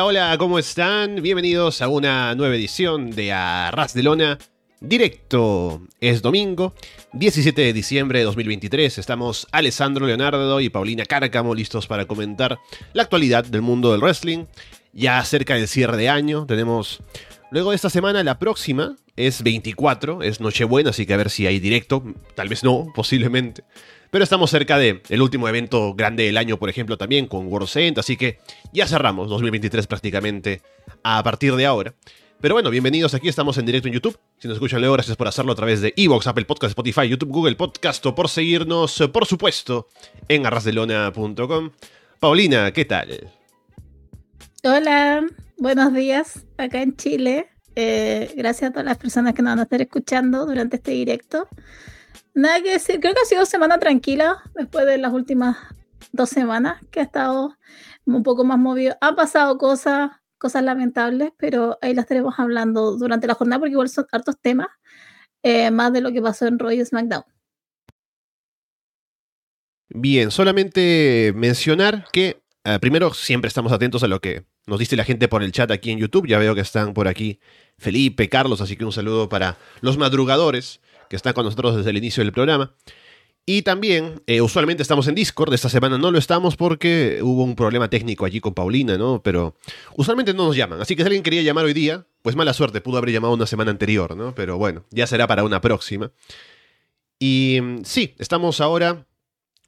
Hola, ¿cómo están? Bienvenidos a una nueva edición de Arras de Lona. Directo es domingo, 17 de diciembre de 2023. Estamos Alessandro Leonardo y Paulina Cárcamo listos para comentar la actualidad del mundo del wrestling. Ya cerca del cierre de año, tenemos luego de esta semana la próxima, es 24, es Nochebuena, así que a ver si hay directo, tal vez no, posiblemente. Pero estamos cerca del el último evento grande del año, por ejemplo, también con World End, así que ya cerramos 2023 prácticamente a partir de ahora. Pero bueno, bienvenidos aquí, estamos en directo en YouTube. Si nos escuchan luego, gracias por hacerlo a través de Evox, Apple Podcast, Spotify, YouTube, Google Podcast o por seguirnos, por supuesto, en arrasdelona.com. Paulina, ¿qué tal? Hola, buenos días acá en Chile. Eh, gracias a todas las personas que nos van a estar escuchando durante este directo. Nada que decir, creo que ha sido semana tranquila después de las últimas dos semanas que ha estado un poco más movido. Han pasado cosas, cosas lamentables, pero ahí las estaremos hablando durante la jornada porque igual son hartos temas, eh, más de lo que pasó en Roy SmackDown. Bien, solamente mencionar que eh, primero siempre estamos atentos a lo que nos dice la gente por el chat aquí en YouTube. Ya veo que están por aquí Felipe, Carlos, así que un saludo para los madrugadores que están con nosotros desde el inicio del programa. Y también, eh, usualmente estamos en Discord, esta semana no lo estamos porque hubo un problema técnico allí con Paulina, ¿no? Pero usualmente no nos llaman, así que si alguien quería llamar hoy día, pues mala suerte, pudo haber llamado una semana anterior, ¿no? Pero bueno, ya será para una próxima. Y mm, sí, estamos ahora,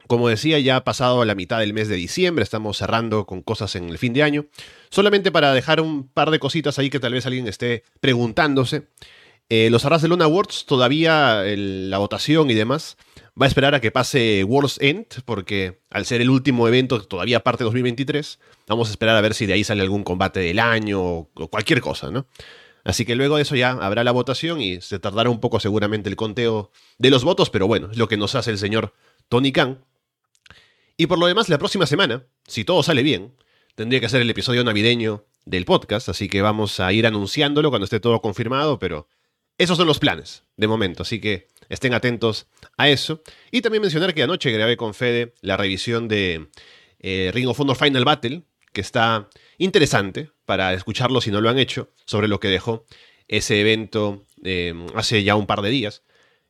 como decía, ya ha pasado la mitad del mes de diciembre, estamos cerrando con cosas en el fin de año. Solamente para dejar un par de cositas ahí que tal vez alguien esté preguntándose. Eh, los Arras de Luna Awards, todavía la votación y demás, va a esperar a que pase World's End, porque al ser el último evento, todavía parte de 2023, vamos a esperar a ver si de ahí sale algún combate del año o, cualquier cosa, ¿no? Así que luego de eso ya habrá la votación y se tardará un poco seguramente el conteo de los votos, pero bueno, es lo que nos hace el señor Tony Khan. Y por lo demás, la próxima semana, si todo sale bien, tendría que ser el episodio navideño del podcast, así que vamos a ir anunciándolo cuando esté todo confirmado, pero esos son los planes, de momento, así que estén atentos a eso. Y también mencionar que anoche grabé con Fede la revisión de eh, Ring of Honor Final Battle, que está interesante para escucharlo si no lo han hecho, sobre lo que dejó ese evento eh, hace ya un par de días.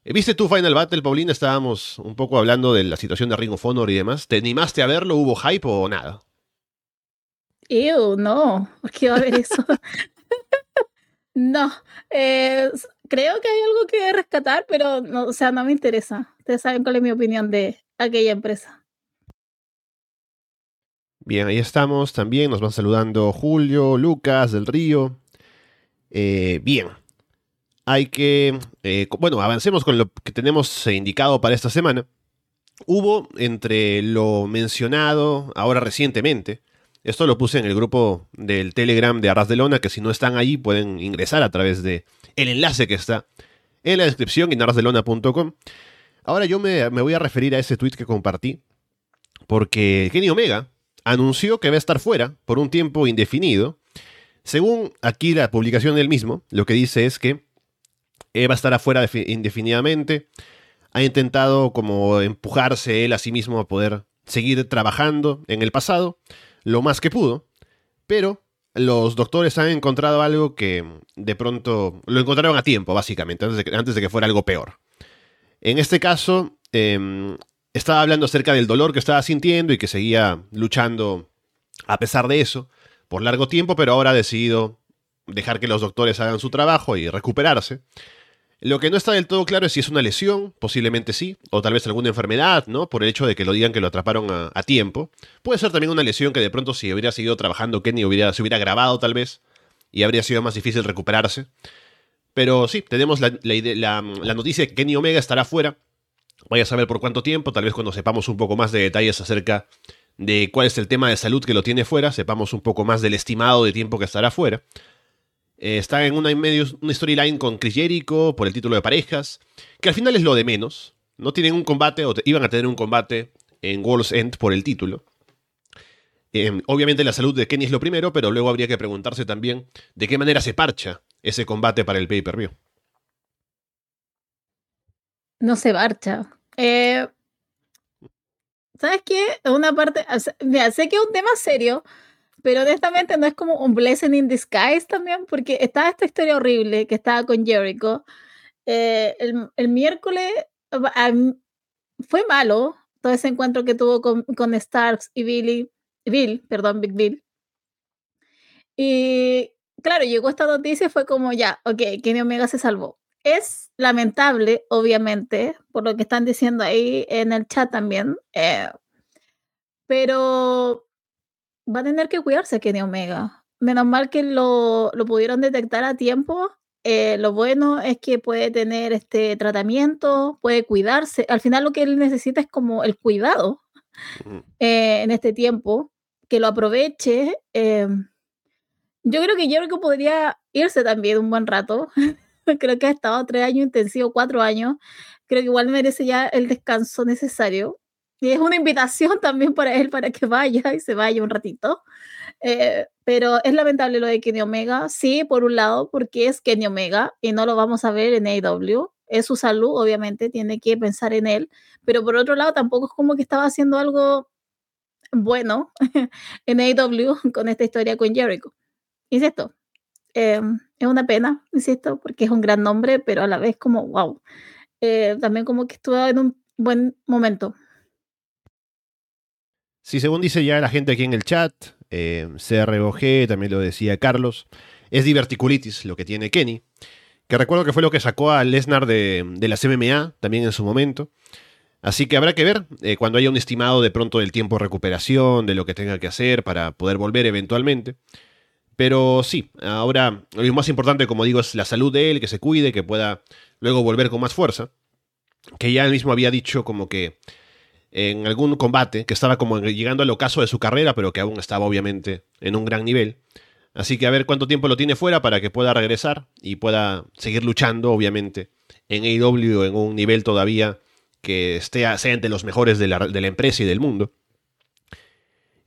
Eh, ¿Viste tú Final Battle, Paulina? Estábamos un poco hablando de la situación de Ring of Honor y demás. ¿Te animaste a verlo? ¿Hubo hype o nada? Ew, no, ¿por qué va a haber eso? no, eh, creo que hay algo que rescatar, pero no, o sea, no me interesa. Ustedes saben cuál es mi opinión de aquella empresa. Bien, ahí estamos. También nos van saludando Julio, Lucas, del Río. Eh, bien. Hay que. Eh, bueno, avancemos con lo que tenemos indicado para esta semana. Hubo entre lo mencionado ahora recientemente. Esto lo puse en el grupo del Telegram de Arras de Lona, que si no están ahí pueden ingresar a través de el enlace que está en la descripción en arrasdelona.com. Ahora yo me, voy a referir a ese tweet que compartí, porque Kenny Omega anunció que va a estar fuera por un tiempo indefinido. Según aquí la publicación del mismo, lo que dice es que va a estar afuera indefinidamente. Ha intentado como empujarse él a sí mismo a poder seguir trabajando en el pasado lo más que pudo, pero los doctores han encontrado algo que de pronto lo encontraron a tiempo, básicamente, antes de que, antes de que fuera algo peor. En este caso, em, estaba hablando acerca del dolor que estaba sintiendo y que seguía luchando a pesar de eso por largo tiempo, pero ahora ha decidido dejar que los doctores hagan su trabajo y recuperarse. Lo que no está del todo claro es si es una lesión, posiblemente sí, o tal vez alguna enfermedad, ¿no? Por el hecho de que lo digan que lo atraparon a, tiempo. Puede ser también una lesión que de pronto si hubiera seguido trabajando Kenny hubiera, se hubiera grabado tal vez y habría sido más difícil recuperarse. Pero sí, tenemos la, la, noticia de que Kenny Omega estará fuera. Vaya a saber por cuánto tiempo, tal vez cuando sepamos un poco más de detalles acerca de cuál es el tema de salud que lo tiene fuera, sepamos un poco más del estimado de tiempo que estará fuera. Eh, está en una, medio, una storyline con Chris Jericho por el título de parejas, que al final es lo de menos. No tienen un combate, o iban a tener un combate en World's End por el título. Em, obviamente la salud de Kenny es lo primero, pero luego habría que preguntarse también de qué manera se parcha ese combate para el pay-per-view. No se parcha. Eh, ¿Sabes qué? Una parte, mira, sé que es un tema serio, pero honestamente no es como un blessing in disguise también, porque estaba esta historia horrible que estaba con Jericho. Eh, el, miércoles fue malo todo ese encuentro que tuvo con, con Starks y Billy, Bill, perdón, Big Bill. Y claro, llegó esta noticia y fue como ya, ok, Kenny Omega se salvó. Es lamentable, obviamente, por lo que están diciendo ahí en el chat también, eh, pero va a tener que cuidarse Kenny Omega. Menos mal que lo, lo pudieron detectar a tiempo. Eh, lo bueno es que puede tener este tratamiento, puede cuidarse. Al final lo que él necesita es como el cuidado eh, en este tiempo, que lo aproveche. yo creo que Jericho podría irse también un buen rato. creo que ha estado tres años intensivos, cuatro años. Creo que igual merece ya el descanso necesario. Y es una invitación también para él para que vaya y se vaya un ratito. Eh, pero es lamentable lo de Kenny Omega, sí, por un lado, porque es Kenny Omega y no lo vamos a ver en AEW. Es su salud, obviamente, tiene que pensar en él. Pero por otro lado, tampoco es como que estaba haciendo algo bueno en AEW con esta historia con Jericho. Insisto, eh, es una pena, insisto, porque es un gran nombre, pero a la vez como, wow. Eh, también como que estuvo en un buen momento. Sí, según dice ya la gente aquí en el chat, eh, CROG, también lo decía Carlos, es diverticulitis lo que tiene Kenny, que recuerdo que fue lo que sacó a Lesnar de, de las MMA también en su momento. Así que habrá que ver eh, cuando haya un estimado de pronto del tiempo de recuperación, de lo que tenga que hacer para poder volver eventualmente. Pero sí, ahora lo más importante, como digo, es la salud de él, que se cuide, que pueda luego volver con más fuerza. Que ya él mismo había dicho como que en algún combate, que estaba como llegando al ocaso de su carrera, pero que aún estaba obviamente en un gran nivel. Así que a ver cuánto tiempo lo tiene fuera para que pueda regresar y pueda seguir luchando, obviamente, en AEW en un nivel todavía que esté, sea entre los mejores de la, de la empresa y del mundo.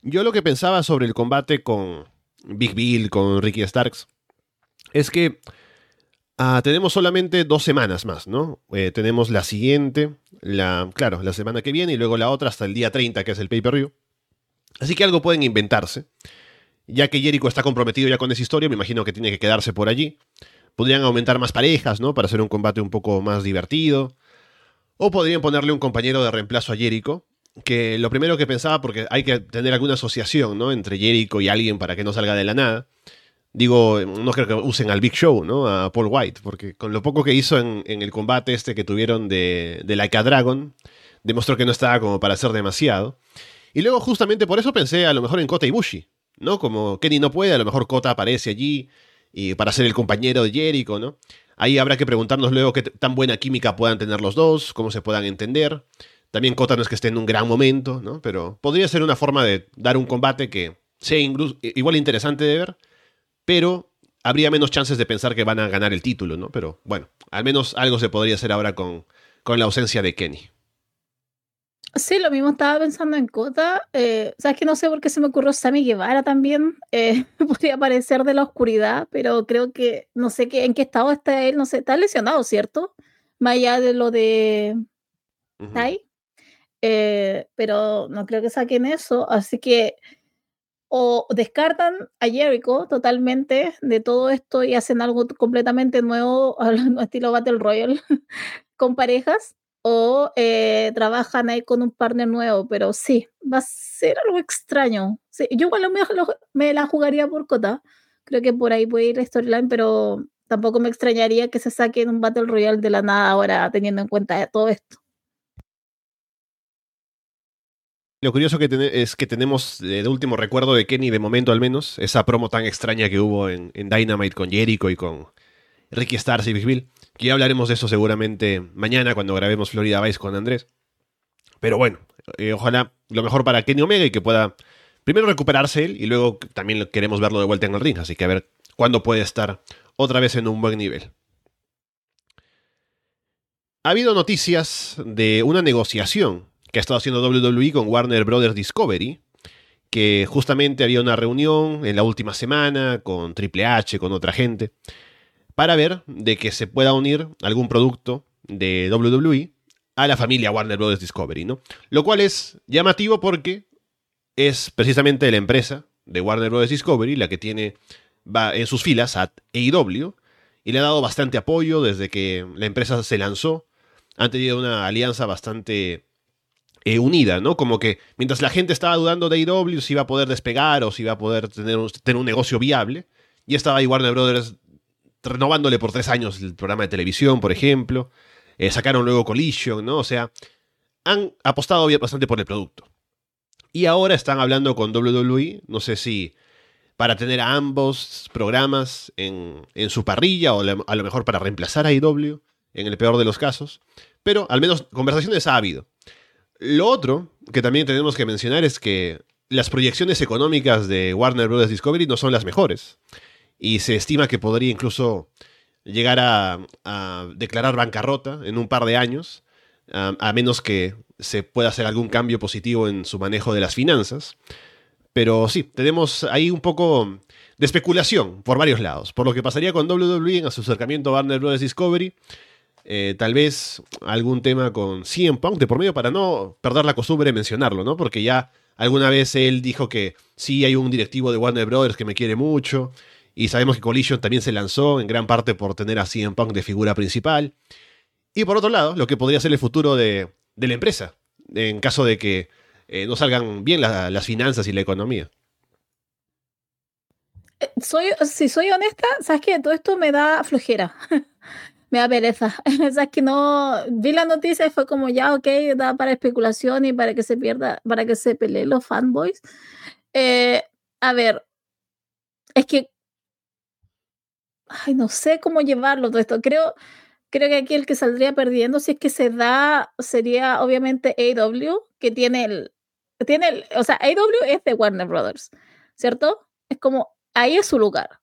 Yo lo que pensaba sobre el combate con, Big Bill con Ricky Starks, es que ah, tenemos solamente dos semanas más, ¿no? Eh, tenemos la siguiente, la, claro, la semana que viene y luego la otra hasta el día 30, que es el pay-per-view. Así que algo pueden inventarse. Ya que Jericho está comprometido ya con esa historia, me imagino que tiene que quedarse por allí. Podrían aumentar más parejas, ¿no? Para hacer un combate un poco más divertido. O podrían ponerle un compañero de reemplazo a Jericho, que lo primero que pensaba, porque hay que tener alguna asociación, ¿no? Entre Jericho y alguien para que no salga de la nada. Digo, no creo que usen al Big Show, ¿no? A Paul White, porque con lo poco que hizo en, el combate este que tuvieron de, de Like Dragon, demostró que no estaba como para hacer demasiado. Y luego justamente por eso pensé a lo mejor en Kota Ibushi, ¿no? Como Kenny no puede, a lo mejor Kota aparece allí y para ser el compañero de Jericho, ¿no? Ahí habrá que preguntarnos luego qué tan buena química puedan tener los dos, cómo se puedan entender. También Kota no es que esté en un gran momento, ¿no? Pero podría ser una forma de dar un combate que sea igual interesante de ver, pero habría menos chances de pensar que van a ganar el título, ¿no? Pero bueno, al menos algo se podría hacer ahora con, con la ausencia de Kenny. Sí, lo mismo estaba pensando en Kota. Eh, Sabes que no sé por qué se me ocurrió Sammy Guevara también. Eh, podría aparecer de la oscuridad, pero creo que no sé qué, en qué estado está él. No sé, está lesionado, ¿cierto? Más allá de lo de Tai. Eh, pero no creo que saquen eso, así que o descartan a Jericho totalmente de todo esto y hacen algo completamente nuevo, estilo Battle Royale, con parejas, o eh, trabajan ahí con un partner nuevo, pero sí, va a ser algo extraño. yo igual me, me la jugaría por Cota, creo que por ahí puede ir la storyline, pero tampoco me extrañaría que se saquen un Battle Royale de la nada ahora, teniendo en cuenta todo esto. Lo curioso que es que tenemos de último recuerdo de Kenny, de momento al menos, esa promo tan extraña que hubo en, Dynamite con Jericho y con Ricky Stars y Big Bill. Que ya hablaremos de eso seguramente mañana cuando grabemos Florida Vice con Andrés. Pero bueno, eh, ojalá lo mejor para Kenny Omega y que pueda primero recuperarse él y luego también queremos verlo de vuelta en el ring. Así que a ver cuándo puede estar otra vez en un buen nivel. Ha habido noticias de una negociación que ha estado haciendo WWE con Warner Brothers Discovery, que justamente había una reunión en la última semana con Triple H, con otra gente, para ver de que se pueda unir algún producto de WWE a la familia Warner Brothers Discovery, ¿no? Lo cual es llamativo porque es precisamente la empresa de Warner Bros. Discovery, la que tiene va en sus filas a AEW, y le ha dado bastante apoyo desde que la empresa se lanzó. Han tenido una alianza bastante eh, unida, ¿no? Como que mientras la gente estaba dudando de AEW si iba a poder despegar o si iba a poder tener un, tener un negocio viable, ya estaba ahí Warner Brothers renovándole por tres años el programa de televisión, por ejemplo. Eh, sacaron luego Collision, ¿no? O sea, han apostado bastante por el producto. Y ahora están hablando con WWE, no sé si para tener a ambos programas en, su parrilla o a lo mejor para reemplazar a IW, en el peor de los casos. Pero al menos conversaciones ha habido. Lo otro que también tenemos que mencionar es que las proyecciones económicas de Warner Bros. Discovery no son las mejores. Y se estima que podría incluso llegar a, declarar bancarrota en un par de años, a, menos que se pueda hacer algún cambio positivo en su manejo de las finanzas. Pero sí, tenemos ahí un poco de especulación por varios lados. Por lo que pasaría con WWE en su acercamiento a Warner Bros. Discovery. Eh, tal vez algún tema con CM Punk de por medio para no perder la costumbre de mencionarlo, ¿no? Porque ya alguna vez él dijo que sí hay un directivo de Warner Bros. que me quiere mucho y sabemos que Collision también se lanzó en gran parte por tener a CM Punk de figura principal. Y por otro lado, lo que podría ser el futuro de, la empresa, en caso de que eh, no salgan bien las finanzas y la economía. Eh, soy, si soy honesta, sabes que todo esto me da flojera. me da pereza. es que no vi la noticia y fue como ya, ok, da para especulación y para que se pierda, para que se peleen los fanboys. Eh, a ver, es que ay, no sé cómo llevarlo todo esto. Creo, creo que aquí el que saldría perdiendo, si es que se da, sería obviamente AW, que tiene el, tiene el, o sea, AW es de Warner Brothers, ¿cierto? Es como, ahí es su lugar.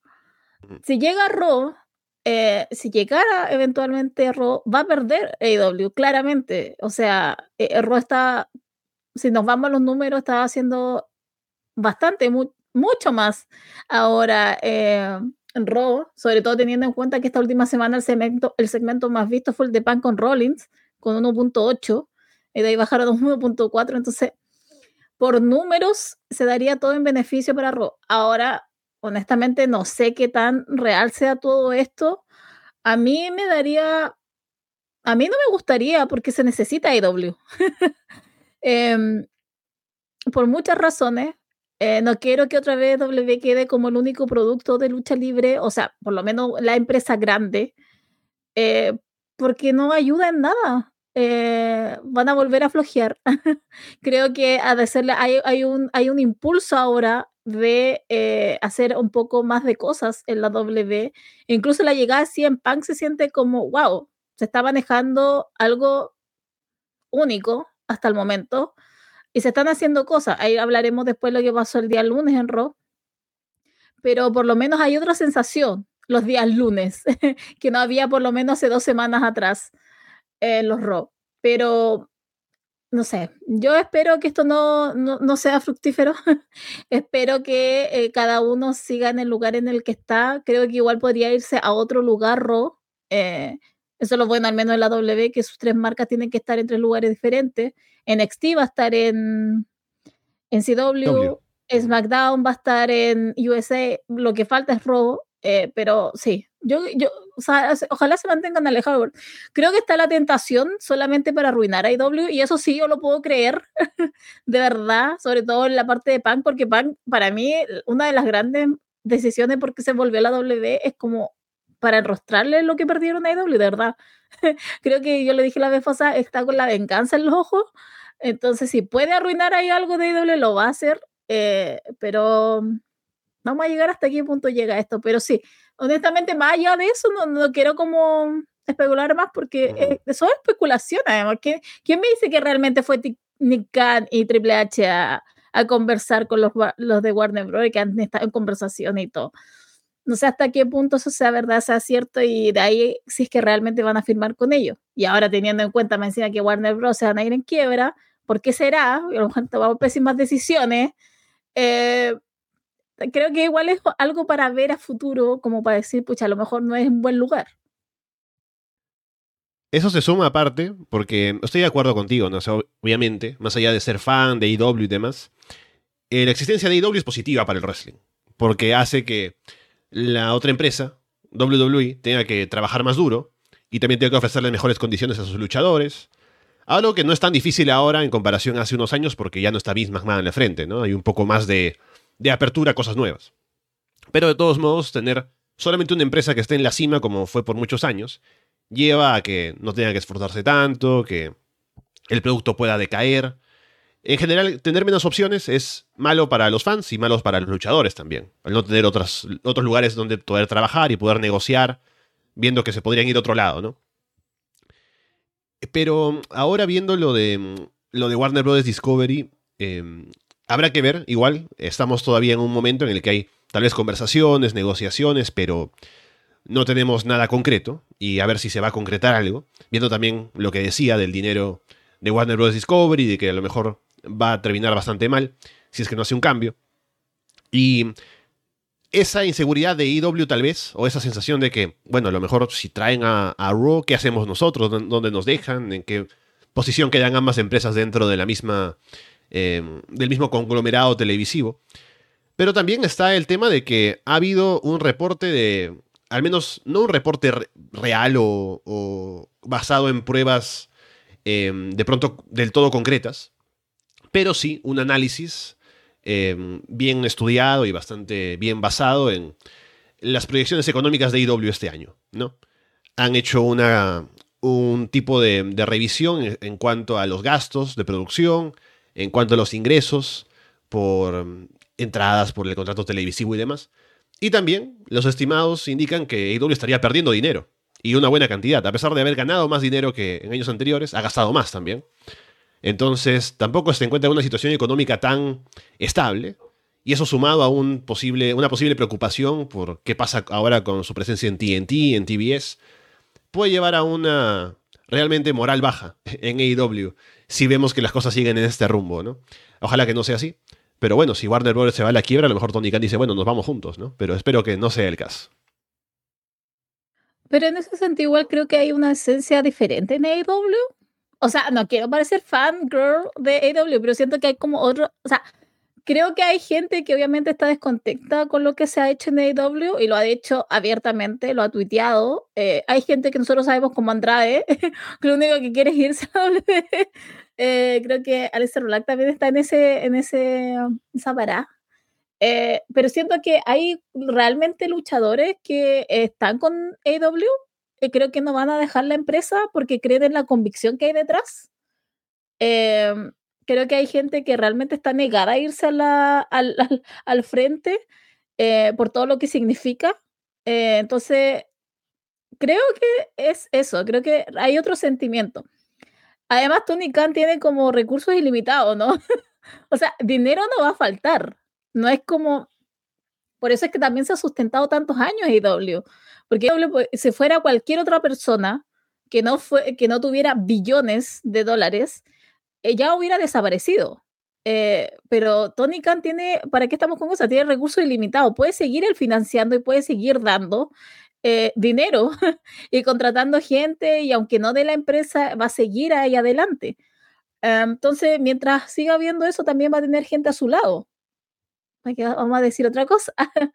Si llega Raw, eh, si llegara eventualmente Raw, va a perder AW, claramente. O sea, eh, Raw está, si nos vamos a los números, está haciendo bastante, mucho más ahora. Eh, Raw, sobre todo teniendo en cuenta que esta última semana el segmento, el segmento más visto fue el de Pan con Rollins, con 1.8, y de ahí bajaron a 1.4, entonces por números se daría todo en beneficio para Raw. Ahora, honestamente, no sé qué tan real sea todo esto. A mí me daría, a mí no me gustaría porque se necesita IW. Em, por muchas razones, eh, no quiero que otra vez W quede como el único producto de lucha libre, o sea, por lo menos la empresa grande, eh, porque no ayuda en nada. Eh, van a volver a flojear. Creo que a decirle, hay, hay, un, hay un impulso ahora de hacer un poco más de cosas en la W. Incluso la llegada de en Punk se siente como, wow, se está manejando algo único hasta el momento y se están haciendo cosas. Ahí hablaremos después de lo que pasó el día lunes en Raw. Pero por lo menos hay otra sensación los días lunes, que no había por lo menos hace dos semanas atrás en los Raw. Pero no sé, yo espero que esto no, no, sea fructífero. espero que eh, cada uno siga en el lugar en el que está. Creo que igual podría irse a otro lugar Raw. Eh, eso es lo bueno, al menos en la W, que sus tres marcas tienen que estar en tres lugares diferentes. NXT va a estar en, en CW, SmackDown va a estar en USA, lo que falta es Raw, eh, pero sí, yo, yo ojalá se mantengan alejados. Creo que está la tentación solamente para arruinar a IW y eso sí yo lo puedo creer, de verdad, sobre todo en la parte de Punk, porque Punk para mí una de las grandes decisiones porque se volvió la W es como para enrostrarle lo que perdieron a IW, de verdad. Creo que yo le dije la vez pasada, está con la venganza en los ojos. Entonces, si puede arruinar ahí algo de IW, lo va a hacer. Eh, pero vamos a llegar hasta qué punto llega esto. Pero sí, honestamente, más allá de eso, no, quiero como especular más porque eso es especulación, además. ¿Quién, me dice que realmente fue Nick Khan y Triple H a, conversar con los, los de Warner Bros. que han estado en conversación y todo? no sé hasta qué punto eso sea verdad, sea cierto, y de ahí si es que realmente van a firmar con ellos. Y ahora teniendo en cuenta, me encima que Warner Bros. se van a ir en quiebra, ¿por qué será? A lo mejor tomamos pésimas decisiones. Eh, creo que igual es algo para ver a futuro, como para decir, pucha, a lo mejor no es un buen lugar. Eso se suma aparte, porque estoy de acuerdo contigo, ¿no? obviamente, más allá de ser fan de IW y demás, eh, la existencia de AEW es positiva para el wrestling, porque hace que la otra empresa, WWE, tenga que trabajar más duro y también tenga que ofrecerle mejores condiciones a sus luchadores. Algo que no es tan difícil ahora en comparación a hace unos años porque ya no está Vince McMahon en la frente, ¿no? Hay un poco más de, de apertura a cosas nuevas. Pero de todos modos, tener solamente una empresa que esté en la cima, como fue por muchos años, lleva a que no tenga que esforzarse tanto, que el producto pueda decaer. En general, tener menos opciones es malo para los fans y malo para los luchadores también. Al no tener otros lugares donde poder trabajar y poder negociar, viendo que se podrían ir a otro lado, ¿no? Pero ahora viendo lo de, lo de Warner Bros. Discovery, em, habrá que ver, igual, estamos todavía en un momento en el que hay tal vez conversaciones, negociaciones, pero no tenemos nada concreto y a ver si se va a concretar algo, viendo también lo que decía del dinero de Warner Bros. Discovery, de que a lo mejor va a terminar bastante mal si es que no hace un cambio. Y esa inseguridad de IW tal vez, o esa sensación de que, bueno, a lo mejor si traen a, a Raw, ¿qué hacemos nosotros? ¿Dónde nos dejan? ¿En qué posición quedan ambas empresas dentro de la misma, eh, del mismo conglomerado televisivo? Pero también está el tema de que ha habido un reporte de al menos no un reporte real o, basado en pruebas em, de pronto del todo concretas, pero sí un análisis em, bien estudiado y bastante bien basado en las proyecciones económicas de IW este año, ¿no? Han hecho una, un tipo de revisión en cuanto a los gastos de producción, en cuanto a los ingresos por entradas por el contrato televisivo y demás. Y también los estimados indican que AEW estaría perdiendo dinero. Y una buena cantidad. A pesar de haber ganado más dinero que en años anteriores, ha gastado más también. Entonces, tampoco se encuentra en una situación económica tan estable. Y eso sumado a una posible preocupación por qué pasa ahora con su presencia en TNT, en TBS, puede llevar a una realmente moral baja en AEW si vemos que las cosas siguen en este rumbo, ¿no? Ojalá que no sea así. Pero bueno, si Warner Bros. se va a la quiebra, a lo mejor Tony Khan dice, bueno, nos vamos juntos, ¿no? Pero espero que no sea el caso. Pero en ese sentido, igual creo que hay una esencia diferente en AEW. O sea, no quiero parecer fan girl de AEW, pero siento que hay como otro. O sea, creo que hay gente que obviamente está descontenta con lo que se ha hecho en AEW y lo ha hecho abiertamente, lo ha tuiteado. Eh, hay gente que nosotros sabemos como Andrade, que lo único que quiere es irse a WWE. Eh, creo que Alistair Black también está en ese, en ese, esa parada. Eh, pero siento que hay realmente luchadores que están con AW y creo que no van a dejar la empresa porque creen en la convicción que hay detrás. Em, creo que hay gente que realmente está negada a irse a la, al, al, frente eh, por todo lo que significa. entonces, creo que es eso, creo que hay otro sentimiento. Además, Tony Khan tiene como recursos ilimitados, ¿no? o sea, dinero no va a faltar. No es como. Por eso es que también se ha sustentado tantos años IW. Porque pues, si fuera cualquier otra persona que no, fue, que no tuviera billones de dólares, ya hubiera desaparecido. Eh, pero Tony Khan tiene, ¿para qué estamos con cosas? Tiene recursos ilimitados. Puede seguir el financiando y puede seguir dando. Eh, dinero y contratando gente y aunque no de la empresa, va a seguir ahí adelante. entonces, mientras siga viendo eso, también va a tener gente a su lado. Vamos a decir otra cosa.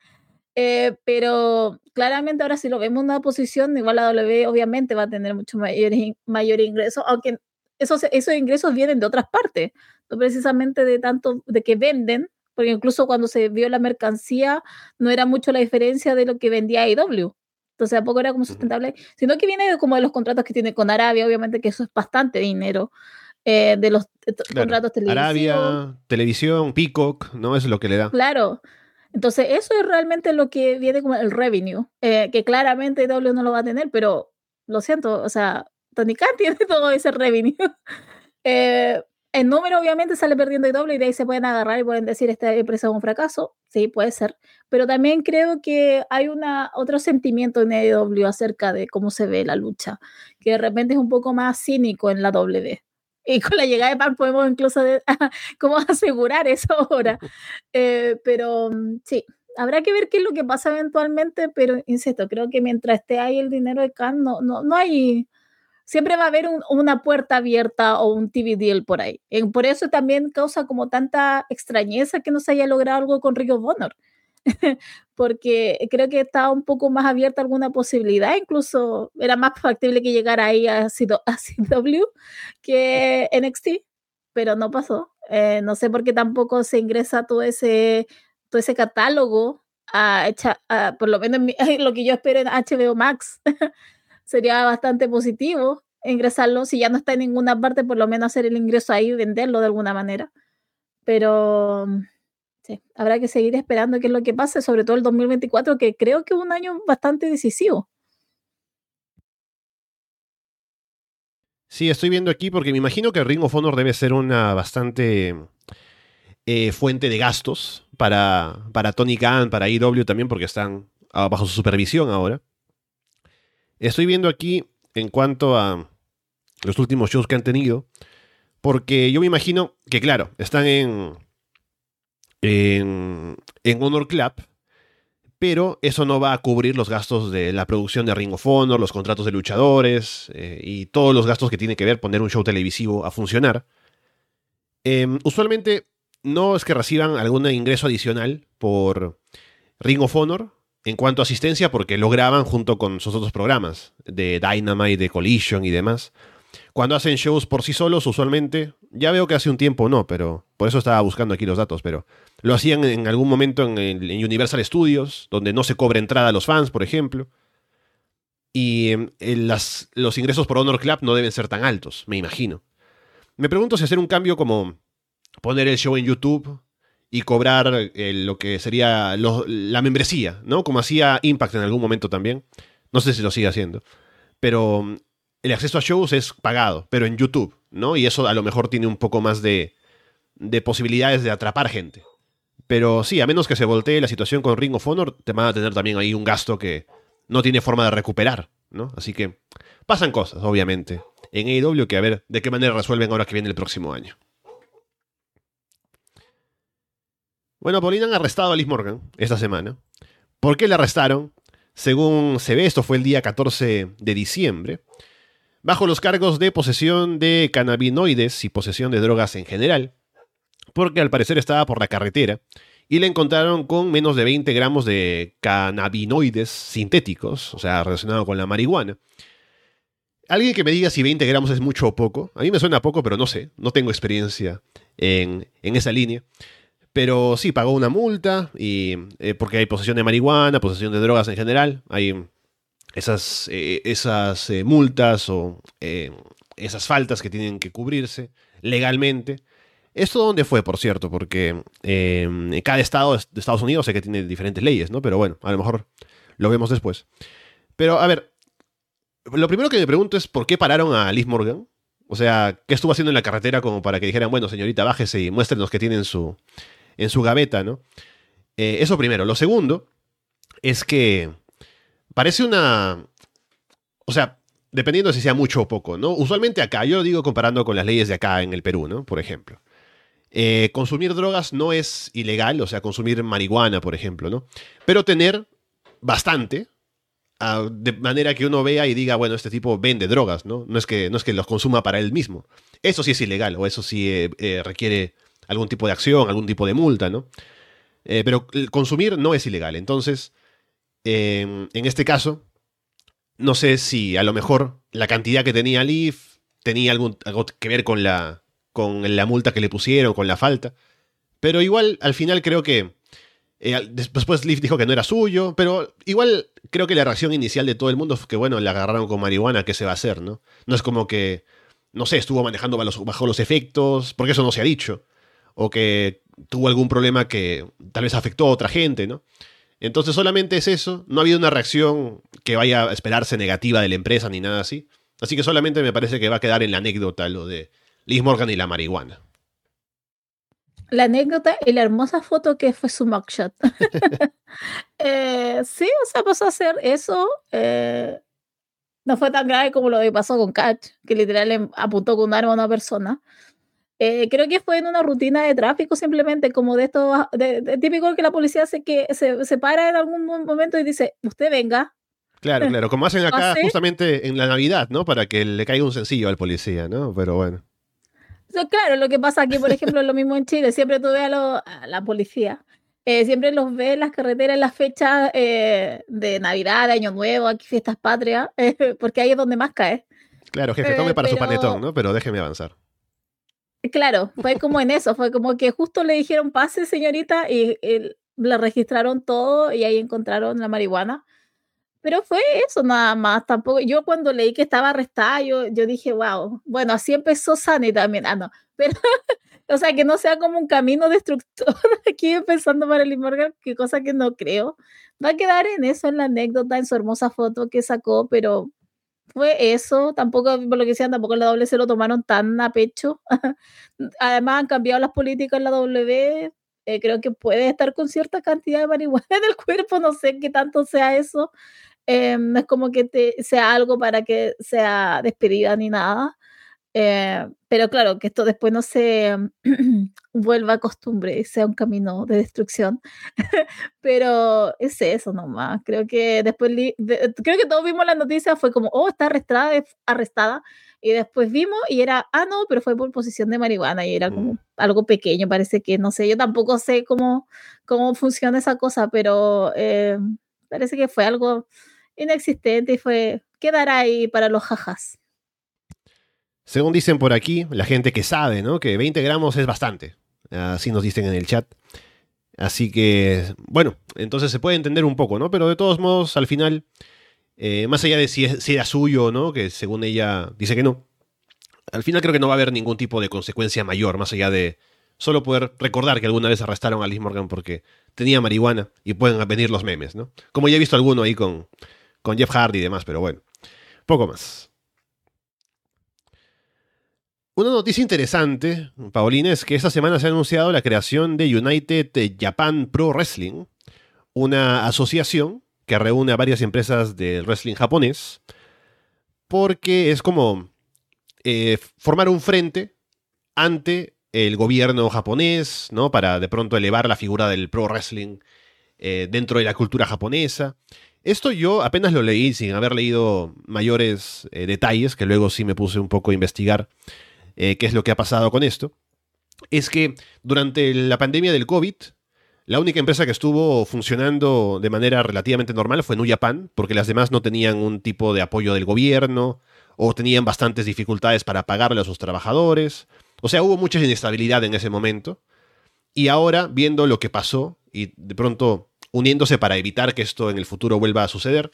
Eh, pero claramente ahora si lo vemos en una posición, igual la W obviamente va a tener mucho mayor, mayor ingreso, aunque esos, esos ingresos vienen de otras partes, no precisamente de tanto de que venden, porque incluso cuando se vio la mercancía no era mucho la diferencia de lo que vendía IW. Entonces, tampoco era como sustentable, sino que viene como de los contratos que tiene con Arabia, obviamente que eso es bastante dinero. Eh, de los contratos televisivos. Arabia, televisión, Peacock, ¿no? es lo que le da. Claro. Entonces, eso es realmente lo que viene como el revenue, eh, que claramente W no lo va a tener, pero lo siento, o sea, Tony Khan tiene todo ese revenue. eh, el número obviamente sale perdiendo y doble y de ahí se pueden agarrar y pueden decir esta empresa es un fracaso. Sí, puede ser. Pero también creo que hay una, otro sentimiento en AEW acerca de cómo se ve la lucha, que de repente es un poco más cínico en la W. Y con la llegada de Pan podemos incluso de, cómo asegurar eso ahora. Eh, pero mm, sí, habrá que ver qué es lo que pasa eventualmente, pero insisto, creo que mientras esté ahí el dinero de Khan, no, no, no hay siempre va a haber una puerta abierta o un TV deal por ahí. por eso también causa como tanta extrañeza que no se haya logrado algo con of Honor. porque creo que estaba un poco más abierta alguna posibilidad, incluso era más factible que llegara ahí a, CW que NXT, pero no pasó. Eh, no sé por qué tampoco se ingresa todo ese, todo ese catálogo, por lo menos lo que yo espero en HBO Max. Sería bastante positivo ingresarlo, si ya no está en ninguna parte, por lo menos hacer el ingreso ahí y venderlo de alguna manera. Pero habrá que seguir esperando qué es lo que pase, sobre todo el 2024, que creo que es un año bastante decisivo. Sí, estoy viendo aquí porque me imagino que Ring of Honor debe ser una bastante eh, fuente de gastos para, para Tony Khan, para IW también, porque están bajo su supervisión ahora. Estoy viendo aquí en cuanto a los últimos shows que han tenido, porque yo me imagino que, claro, están en, en, Honor Club, pero eso no va a cubrir los gastos de la producción de Ring of Honor, los contratos de luchadores eh, y todos los gastos que tiene que ver poner un show televisivo a funcionar. Em, usualmente no es que reciban algún ingreso adicional por Ring of Honor en cuanto a asistencia, porque lo graban junto con sus otros programas de Dynamite, de Collision y demás. Cuando hacen shows por sí solos, usualmente, ya veo que hace un tiempo no, pero por eso estaba buscando aquí los datos, pero lo hacían en algún momento en, Universal Studios, donde no se cobra entrada a los fans, por ejemplo. Y em, los ingresos por Honor Club no deben ser tan altos, me imagino. Me pregunto si hacer un cambio como poner el show en YouTube y cobrar eh, lo que sería la membresía, ¿no? Como hacía Impact en algún momento también. No sé si lo sigue haciendo. Pero el acceso a shows es pagado, pero en YouTube, ¿no? Y eso a lo mejor tiene un poco más de, de posibilidades de atrapar gente. Pero sí, a menos que se voltee la situación con Ring of Honor, te van a tener también ahí un gasto que no tiene forma de recuperar, ¿no? Así que pasan cosas, obviamente, en AEW que a ver de qué manera resuelven ahora que viene el próximo año. Bueno, Paulina han arrestado a Liz Morgan esta semana. ¿Por qué la arrestaron? Según se ve, esto fue el día 14 de diciembre bajo los cargos de posesión de cannabinoides y posesión de drogas en general, porque al parecer estaba por la carretera y le encontraron con menos de 20 gramos de cannabinoides sintéticos, o sea, relacionado con la marihuana. Alguien que me diga si 20 gramos es mucho o poco, a mí me suena poco, pero no sé, no tengo experiencia en, esa línea. Pero sí, pagó una multa y eh, porque hay posesión de marihuana, posesión de drogas en general, hay esas, eh, esas eh, multas o esas faltas que tienen que cubrirse legalmente. ¿Esto dónde fue, por cierto? Porque cada estado de Estados Unidos sé que tiene diferentes leyes, ¿no? Pero bueno, a lo mejor lo vemos después. Pero a ver, lo primero que me pregunto es por qué pararon a Liz Morgan. O sea, ¿qué estuvo haciendo en la carretera como para que dijeran, bueno, señorita, bájese y muéstrenos qué tiene en su, en su gaveta, ¿no? eso primero. Lo segundo es que parece una... O sea, dependiendo si sea mucho o poco, ¿no? Usualmente acá, yo lo digo comparando con las leyes de acá en el Perú, ¿no? Por ejemplo. Eh, consumir drogas no es ilegal, o sea, consumir marihuana, por ejemplo, ¿no? Pero tener bastante, ah, de manera que uno vea y diga, bueno, este tipo vende drogas, ¿no? No es que, no es que los consuma para él mismo. Eso sí es ilegal, o eso sí eh, eh, requiere algún tipo de acción, algún tipo de multa, ¿no? pero consumir no es ilegal. Entonces, Em, en este caso, no sé si a lo mejor la cantidad que tenía Leaf tenía algo que ver con la, con la multa que le pusieron, con la falta. Pero igual, al final creo que... Eh, después Leaf dijo que no era suyo, pero igual creo que la reacción inicial de todo el mundo fue que, bueno, le agarraron con marihuana, ¿qué se va a hacer, no? No es como que, no sé, estuvo manejando bajo los efectos, porque eso no se ha dicho. O que tuvo algún problema que tal vez afectó a otra gente, ¿no? Entonces solamente es eso, no ha habido una reacción que vaya a esperarse negativa de la empresa ni nada así. Así que solamente me parece que va a quedar en la anécdota lo de Liz Morgan y la marihuana. La anécdota y la hermosa foto que fue su mugshot. eh, sí, o sea, pasó a hacer eso. Eh, no fue tan grave como lo que pasó con Catch, que literal apuntó con un arma a una persona. Eh, creo que fue en una rutina de tráfico simplemente, como de esto, de, típico que la policía se, que se, se para en algún momento y dice, usted venga, Claro, claro, como hacen acá justamente en la Navidad, ¿no? Para que le caiga un sencillo al policía, ¿no? Pero bueno. claro, lo que pasa aquí, por ejemplo, es lo mismo en Chile. Siempre tú ves a, la policía. Eh, siempre los ves en las carreteras en las fechas eh, de Navidad, de Año Nuevo, aquí fiestas patrias, porque ahí es donde más cae. Claro, jefe, tome para su panetón, ¿no? Pero déjeme avanzar. Claro, fue como en eso, fue como que justo le dijeron pase, señorita, y, le registraron todo y ahí encontraron la marihuana. Pero fue eso nada más, tampoco. Yo cuando leí que estaba arrestada, yo, dije, wow, bueno, así empezó Sani también. Ah, no, pero, o sea, que no sea como un camino destructor aquí empezando el Morgan, que cosa que no creo. Va a quedar en eso, en la anécdota, en su hermosa foto que sacó, pero fue eso, tampoco, por lo que decían, tampoco la W se lo tomaron tan a pecho. Además han cambiado las políticas en la W, eh, creo que puede estar con cierta cantidad de marihuana en el cuerpo, no sé qué tanto sea eso. Eh, no es como que te, sea algo para que sea despedida ni nada. Eh, pero claro, que esto después no se vuelva a costumbre, sea un camino de destrucción. pero es eso nomás. Creo que después, creo que todos vimos la noticia, fue como, oh, está arrestada, arrestada. Y después vimos y era, ah, no, pero fue por posición de marihuana y era como mm. algo pequeño, parece que, no sé, yo tampoco sé cómo, cómo funciona esa cosa, pero eh, parece que fue algo inexistente y fue, quedará ahí para los jajas. Según dicen por aquí, la gente que sabe, ¿no? Que 20 gramos es bastante. Así nos dicen en el chat. Así que, bueno, entonces se puede entender un poco, ¿no? Pero de todos modos, al final, eh, más allá de si, era suyo o no, que según ella dice que no, al final creo que no va a haber ningún tipo de consecuencia mayor, más allá de solo poder recordar que alguna vez arrestaron a Liz Morgan porque tenía marihuana y pueden venir los memes, ¿no? Como ya he visto alguno ahí con, con Jeff Hardy y demás, pero bueno, poco más. Una noticia interesante, Paulina, es que esta semana se ha anunciado la creación de United Japan Pro Wrestling, una asociación que reúne a varias empresas del wrestling japonés, porque es como eh, formar un frente ante el gobierno japonés, ¿no? Para de pronto elevar la figura del pro wrestling eh, dentro de la cultura japonesa. Esto yo apenas lo leí sin haber leído mayores eh, detalles, que luego sí me puse un poco a investigar eh, qué es lo que ha pasado con esto, es que durante la pandemia del COVID, la única empresa que estuvo funcionando de manera relativamente normal fue New Japan, porque las demás no tenían un tipo de apoyo del gobierno o tenían bastantes dificultades para pagarle a sus trabajadores. O sea, hubo mucha inestabilidad en ese momento. Y ahora, viendo lo que pasó y de pronto uniéndose para evitar que esto en el futuro vuelva a suceder,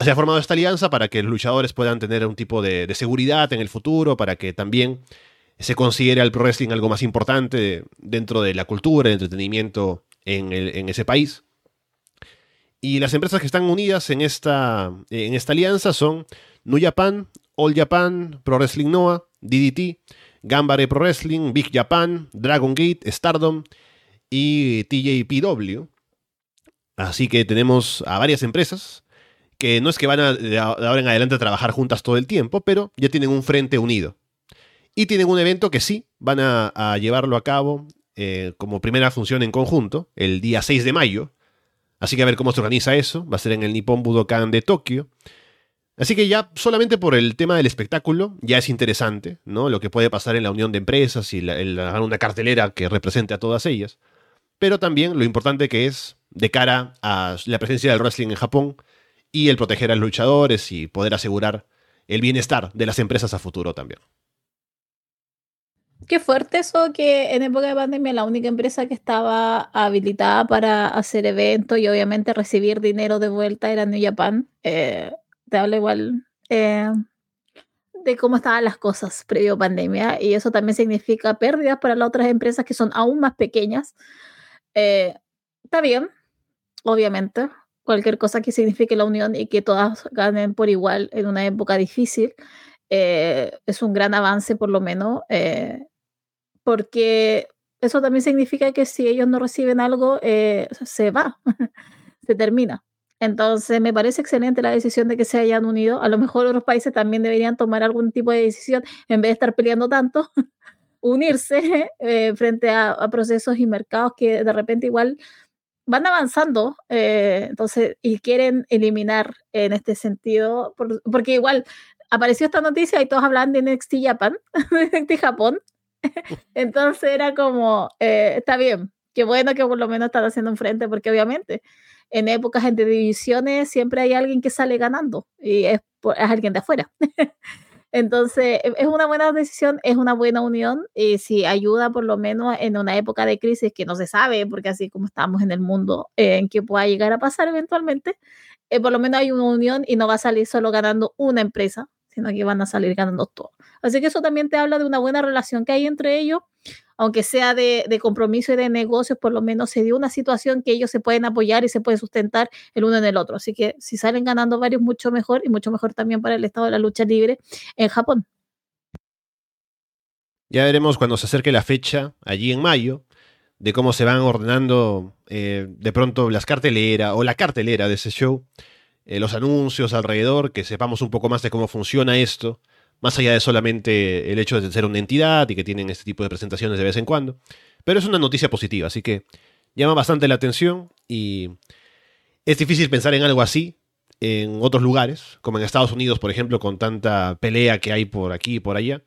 se ha formado esta alianza para que los luchadores puedan tener un tipo de, seguridad en el futuro, para que también se considere al pro wrestling algo más importante dentro de la cultura, el entretenimiento en, ese país. Y las empresas que están unidas en esta, en esta alianza son New Japan, All Japan, Pro Wrestling Noah, DDT, Gambare Pro Wrestling, Big Japan, Dragon Gate, Stardom y TJPW. Así que tenemos a varias empresas que no es que van a, de ahora en adelante a trabajar juntas todo el tiempo, pero ya tienen un frente unido. Y tienen un evento que sí, van a, llevarlo a cabo eh, como primera función en conjunto, el día 6 de mayo. Así que a ver cómo se organiza eso. Va a ser en el Nippon Budokan de Tokio. Así que ya solamente por el tema del espectáculo ya es interesante, ¿no? Lo que puede pasar en la unión de empresas y la, una cartelera que represente a todas ellas. Pero también lo importante que es de cara a la presencia del wrestling en Japón y el proteger a los luchadores y poder asegurar el bienestar de las empresas a futuro también. Qué fuerte eso que en época de pandemia la única empresa que estaba habilitada para hacer eventos y obviamente recibir dinero de vuelta era New Japan. Eh, te habla igual eh, de cómo estaban las cosas previo pandemia y eso también significa pérdidas para las otras empresas que son aún más pequeñas. Eh, está bien, obviamente, cualquier cosa que signifique la unión y que todas ganen por igual en una época difícil, eh, es un gran avance por lo menos, eh, porque eso también significa que si ellos no reciben algo, eh, se va, se termina. Entonces, me parece excelente la decisión de que se hayan unido. A lo mejor otros países también deberían tomar algún tipo de decisión en vez de estar peleando tanto, unirse frente a, a procesos y mercados que de repente igual van avanzando, eh, entonces, y quieren eliminar en este sentido, porque igual apareció esta noticia y todos hablan de NXT Japan, de Japón. entonces era como, eh, está bien, qué bueno que por lo menos están haciendo un frente, porque obviamente en épocas entre divisiones siempre hay alguien que sale ganando y es, es alguien de afuera. Entonces, e, es una buena decisión, es una buena unión y si ayuda por lo menos en una época de crisis que no se sabe, porque así como estamos en el mundo, en que pueda llegar a pasar eventualmente, eh, por lo menos hay una unión y no va a salir solo ganando una empresa, sino que van a salir ganando todos. Así que eso también te habla de una buena relación que hay entre ellos aunque sea de, compromiso y de negocios, por lo menos se dio una situación que ellos se pueden apoyar y se pueden sustentar el uno en el otro. Así que si salen ganando varios, mucho mejor y mucho mejor también para el estado de la lucha libre en Japón. Ya veremos cuando se acerque la fecha, allí en mayo, de cómo se van ordenando eh, de pronto las carteleras o la cartelera de ese show, eh, los anuncios alrededor, que sepamos un poco más de cómo funciona esto más allá de solamente el hecho de ser una entidad y que tienen este tipo de presentaciones de vez en cuando. Pero es una noticia positiva, así que llama bastante la atención y es difícil pensar en algo así en otros lugares, como en Estados Unidos, por ejemplo, con tanta pelea que hay por aquí y por allá.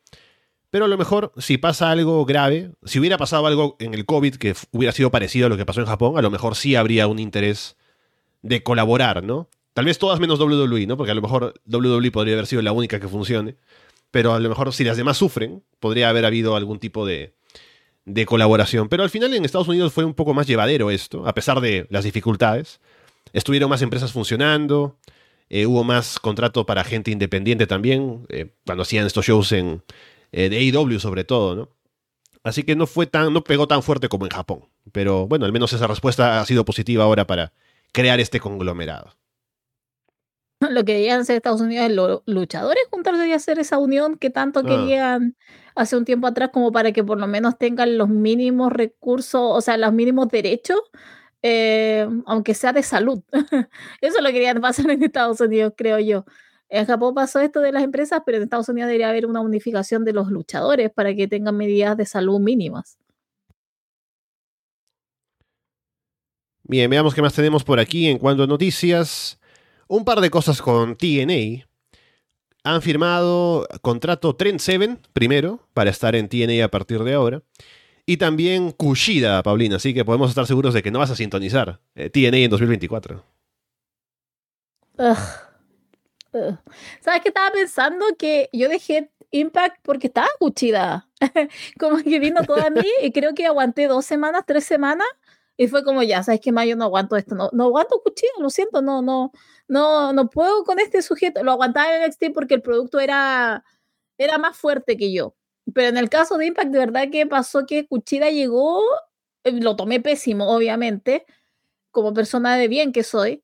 Pero a lo mejor, si pasa algo grave, si hubiera pasado algo en el COVID que hubiera sido parecido a lo que pasó en Japón, a lo mejor sí habría un interés de colaborar, ¿no? Tal vez todas menos WWE, ¿no? Porque a lo mejor WWE podría haber sido la única que funcione. Pero a lo mejor si las demás sufren, podría haber habido algún tipo de, de colaboración. Pero al final en Estados Unidos fue un poco más llevadero esto, a pesar de las dificultades. Estuvieron más empresas funcionando, eh, hubo más contrato para gente independiente también, eh, cuando hacían estos shows en eh, de AEW sobre todo, ¿no? Así que no fue tan, no pegó tan fuerte como en Japón. Pero bueno, al menos esa respuesta ha sido positiva ahora para crear este conglomerado. lo que querían hacer Estados Unidos es los luchadores juntarse y hacer esa unión que tanto ah. querían hace un tiempo atrás como para que por lo menos tengan los mínimos recursos, o sea, los mínimos derechos, eh, aunque sea de salud. Eso lo querían pasar en Estados Unidos, creo yo. En Japón pasó esto de las empresas, pero en Estados Unidos debería haber una unificación de los luchadores para que tengan medidas de salud mínimas. Bien, veamos qué más tenemos por aquí en cuanto a noticias. Un par de cosas con TNA. Han firmado contrato Trend 7 primero para estar en TNA a partir de ahora. Y también Kushida, Paulina. Así que podemos estar seguros de que no vas a sintonizar eh, TNA en 2024. ¿Sabes qué estaba pensando? Que yo dejé Impact porque estaba Kushida. Como que vino toda mí y creo que aguanté dos semanas, tres semanas y fue como, ya, ¿sabes qué más? Yo no aguanto esto, no, no aguanto cuchillo, lo siento, no, no, no, no puedo con este sujeto. Lo aguantaba en NXT porque el producto era, era más fuerte que yo. Pero en el caso de Impact, de verdad que pasó que Cuchida llegó, eh, lo tomé pésimo, obviamente, como persona de bien que soy.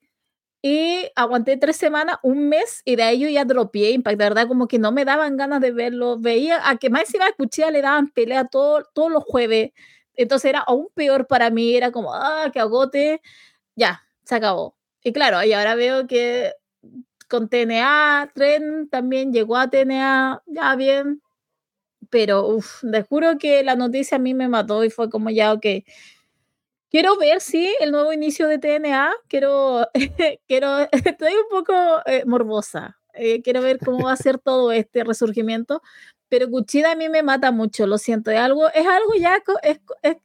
Y aguanté tres semanas, un mes, y de ahí yo ya dropeé Impact. De verdad, como que no me daban ganas de verlo. Veía a que más encima a Cuchida le daban pelea todo, todos los jueves. Entonces era aún peor para mí, era como, ah, que agote, ya, se acabó. Y claro, y ahora veo que con TNA, Tren también llegó a TNA, ya bien, pero uff, te juro que la noticia a mí me mató y fue como ya, ok. Quiero ver, sí, el nuevo inicio de TNA, quiero, quiero, estoy un poco eh, morbosa, eh, quiero ver cómo va a ser todo este resurgimiento, pero Cuchida a mí me mata mucho, lo siento. Es algo, es algo ya, es,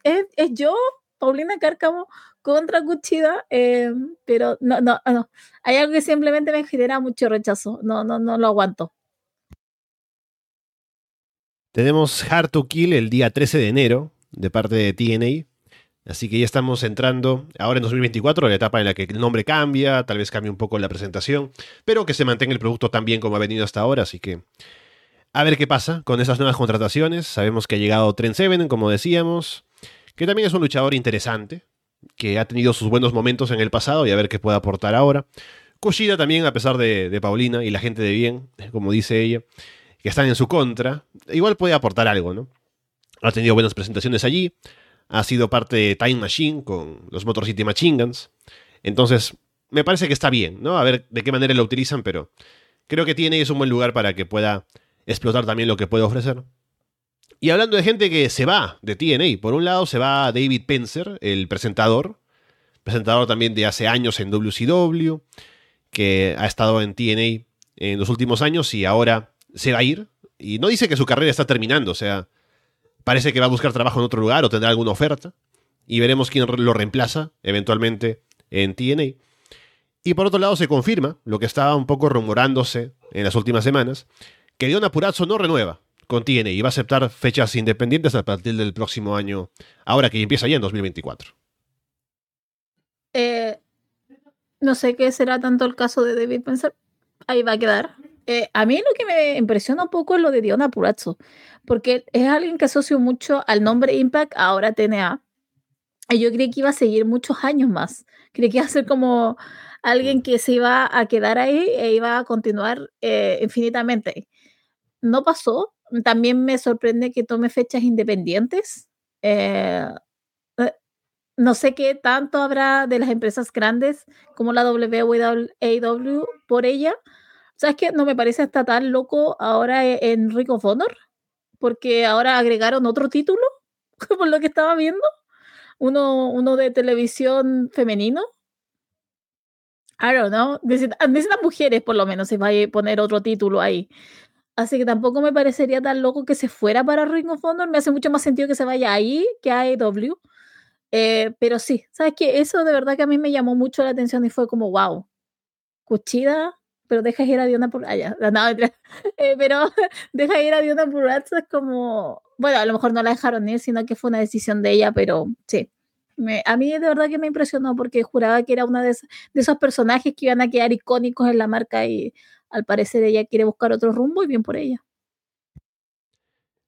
es, es, yo, Paulina Cárcamo, contra Cuchida, eh, pero no, no, no. Hay algo que simplemente me genera mucho rechazo. No, no, no lo aguanto. Tenemos Hard to Kill el día 13 de enero de parte de TNA. Así que ya estamos entrando ahora en 2024, la etapa en la que el nombre cambia, tal vez cambie un poco la presentación, pero que se mantenga el producto tan bien como ha venido hasta ahora. Así que a ver qué pasa con esas nuevas contrataciones. Sabemos que ha llegado Trent Seven, como decíamos, que también es un luchador interesante, que ha tenido sus buenos momentos en el pasado y a ver qué puede aportar ahora. Kushida también, a pesar de, Paulina y la gente de bien, como dice ella, que están en su contra, igual puede aportar algo, ¿no? Ha tenido buenas presentaciones allí, ha sido parte de Time Machine con los Motor City Machine Guns, entonces me parece que está bien, ¿no? A ver de qué manera lo utilizan, pero creo que tiene es un buen lugar para que pueda explotar también lo que puede ofrecer. Y hablando de gente que se va de TNA, por un lado se va David Pencer, el presentador, presentador también de hace años en WCW, que ha estado en TNA en los últimos años y ahora se va a ir. Y no dice que su carrera está terminando, o sea, parece que va a buscar trabajo en otro lugar o tendrá alguna oferta. Y veremos quién lo reemplaza eventualmente en TNA. Y por otro lado se confirma lo que estaba un poco rumorándose en las últimas semanas, que Dion Apurazzo no renueva con TNA y va a aceptar fechas independientes a partir del próximo año, ahora que empieza ya en 2024. Eh, no sé qué será tanto el caso de David Pensar. Ahí va a quedar. Eh, a mí lo que me impresiona un poco es lo de Diona Purazzo, porque es alguien que asocio mucho al nombre Impact, ahora TNA. Y yo creí que iba a seguir muchos años más. Creí que iba a ser como alguien que se iba a quedar ahí e iba a continuar eh, infinitamente. No pasó. También me sorprende que tome fechas independientes. Eh, no sé qué tanto habrá de las empresas grandes como la WWAW por ella. ¿Sabes qué? No me parece hasta tan loco ahora e-, en Ring of Honor, porque ahora agregaron otro título, por lo que estaba viendo, uno, uno de televisión femenino. I don't know. Necesitan, mujeres, por lo menos, se va a poner otro título ahí. Así que tampoco me parecería tan loco que se fuera para Ring of Honor. Me hace mucho más sentido que se vaya ahí que a AEW. Eh, pero sí, ¿sabes qué? Eso de verdad que a mí me llamó mucho la atención y fue como, wow, cuchida, pero deja ir a Diona por allá. No, eh, pero deja ir a Diona por es como, bueno, a lo mejor no la dejaron ir, sino que fue una decisión de ella, pero sí. Me, a mí de verdad que me impresionó porque juraba que era una de, de esos personajes que iban a quedar icónicos en la marca y al parecer ella quiere buscar otro rumbo y bien por ella.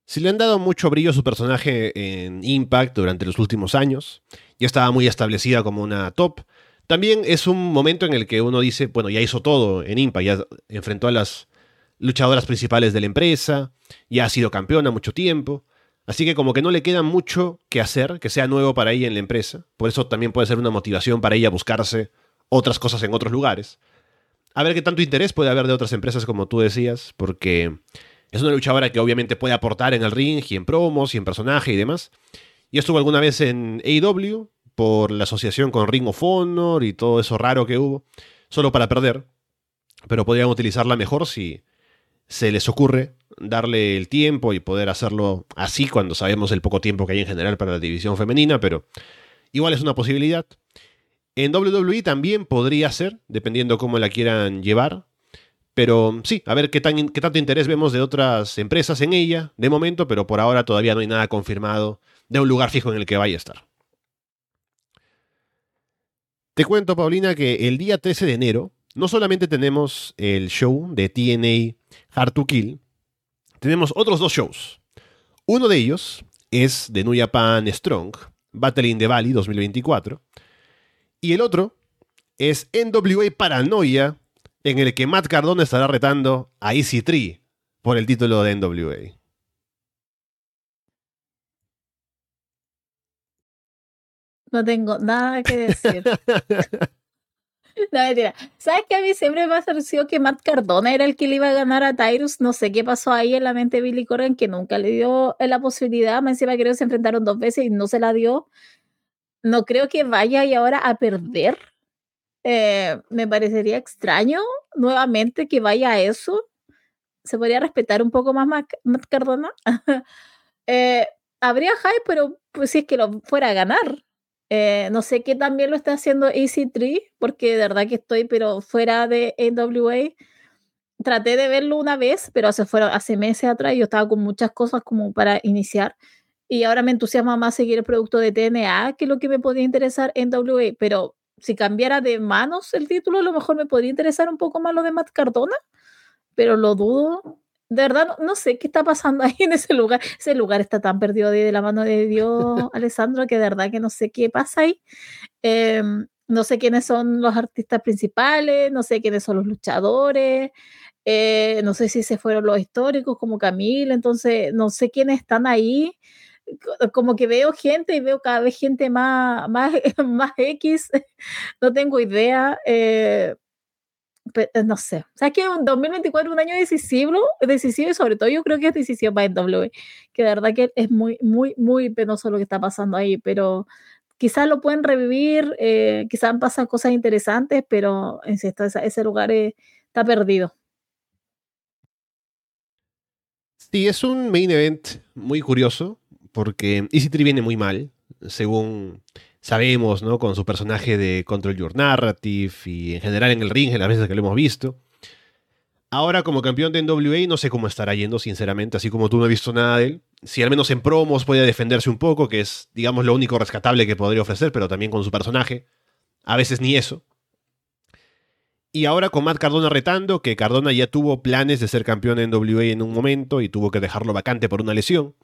Si le han dado mucho brillo a su personaje en Impact durante los últimos años, ya estaba muy establecida como una top. También es un momento en el que uno dice, bueno, ya hizo todo en Impact, ya enfrentó a las luchadoras principales de la empresa, ya ha sido campeona mucho tiempo, así que como que no le queda mucho que hacer, que sea nuevo para ella en la empresa, por eso también puede ser una motivación para ella buscarse otras cosas en otros lugares. A ver qué tanto interés puede haber de otras empresas como tú decías, porque es una luchadora que obviamente puede aportar en el ring y en promos y en personaje y demás. Y estuvo alguna vez en AEW por la asociación con Ring of Honor y todo eso raro que hubo, solo para perder. Pero podrían utilizarla mejor si se les ocurre darle el tiempo y poder hacerlo así cuando sabemos el poco tiempo que hay en general para la división femenina, pero igual es una posibilidad. En WWE también podría ser, dependiendo cómo la quieran llevar. Pero sí, a ver qué, tan, qué tanto interés vemos de otras empresas en ella, de momento, pero por ahora todavía no hay nada confirmado de un lugar fijo en el que vaya a estar. Te cuento, Paulina, que el día 13 de enero no solamente tenemos el show de TNA Hard to Kill, tenemos otros dos shows. Uno de ellos es de New Japan Strong, Battle in the Valley 2024, y el otro es NWA Paranoia en el que Matt Cardona estará retando a Easy Tree por el título de NWA. No tengo nada que decir. no, mentira. ¿Sabes que a mí siempre me ha parecido que Matt Cardona era el que le iba a ganar a Tyrus? No sé qué pasó ahí en la mente de Billy Corgan, que nunca le dio la posibilidad. Me encima creo que se enfrentaron dos veces y no se la dio. No creo que vaya y ahora a perder eh, me parecería extraño nuevamente que vaya a eso. Se podría respetar un poco más Matt Cardona. Eh, habría hype, pero pues si es que lo fuera a ganar. Eh, no sé qué también lo está haciendo EC3, porque de verdad que estoy, pero fuera de AWA. Traté de verlo una vez, pero hace, fuera, hace meses atrás yo estaba con muchas cosas como para iniciar. Y ahora me entusiasma más seguir el producto de TNA que lo que me podía interesar en WA. Pero si cambiara de manos el título, a lo mejor me podría interesar un poco más lo de Matt Cardona, pero lo dudo. De verdad, no, sé qué está pasando ahí en ese lugar. Ese lugar está tan perdido de, la mano de Dios, Alessandro, que de verdad que no sé qué pasa ahí. Em, no sé quiénes son los artistas principales, no sé quiénes son los luchadores, eh, no sé si se fueron los históricos como Camila, entonces no sé quiénes están ahí como que veo gente y veo cada vez gente más, más, más X, no tengo idea. Eh, eh, no sé, o sea que un 2024 es un año decisivo, decisivo y sobre todo yo creo que es decisivo para el W, que de verdad que es muy, muy, muy penoso lo que está pasando ahí, pero quizás lo pueden revivir, eh, quizás pasan cosas interesantes, pero insisto, ese lugar está perdido. Sí, es un main event muy curioso, porque EC3 viene muy mal, según sabemos, ¿no? Con su personaje de Control Your Narrative y en general en el ring, en las veces que lo hemos visto. Ahora, como campeón de NWA, no sé cómo estará yendo, sinceramente, así como tú no has visto nada de él. Si al menos en promos puede defenderse un poco, que es, digamos, lo único rescatable que podría ofrecer, pero también con su personaje. A veces ni eso. Y ahora con Matt Cardona retando, que Cardona ya tuvo planes de ser campeón en NWA en un momento y tuvo que dejarlo vacante por una lesión.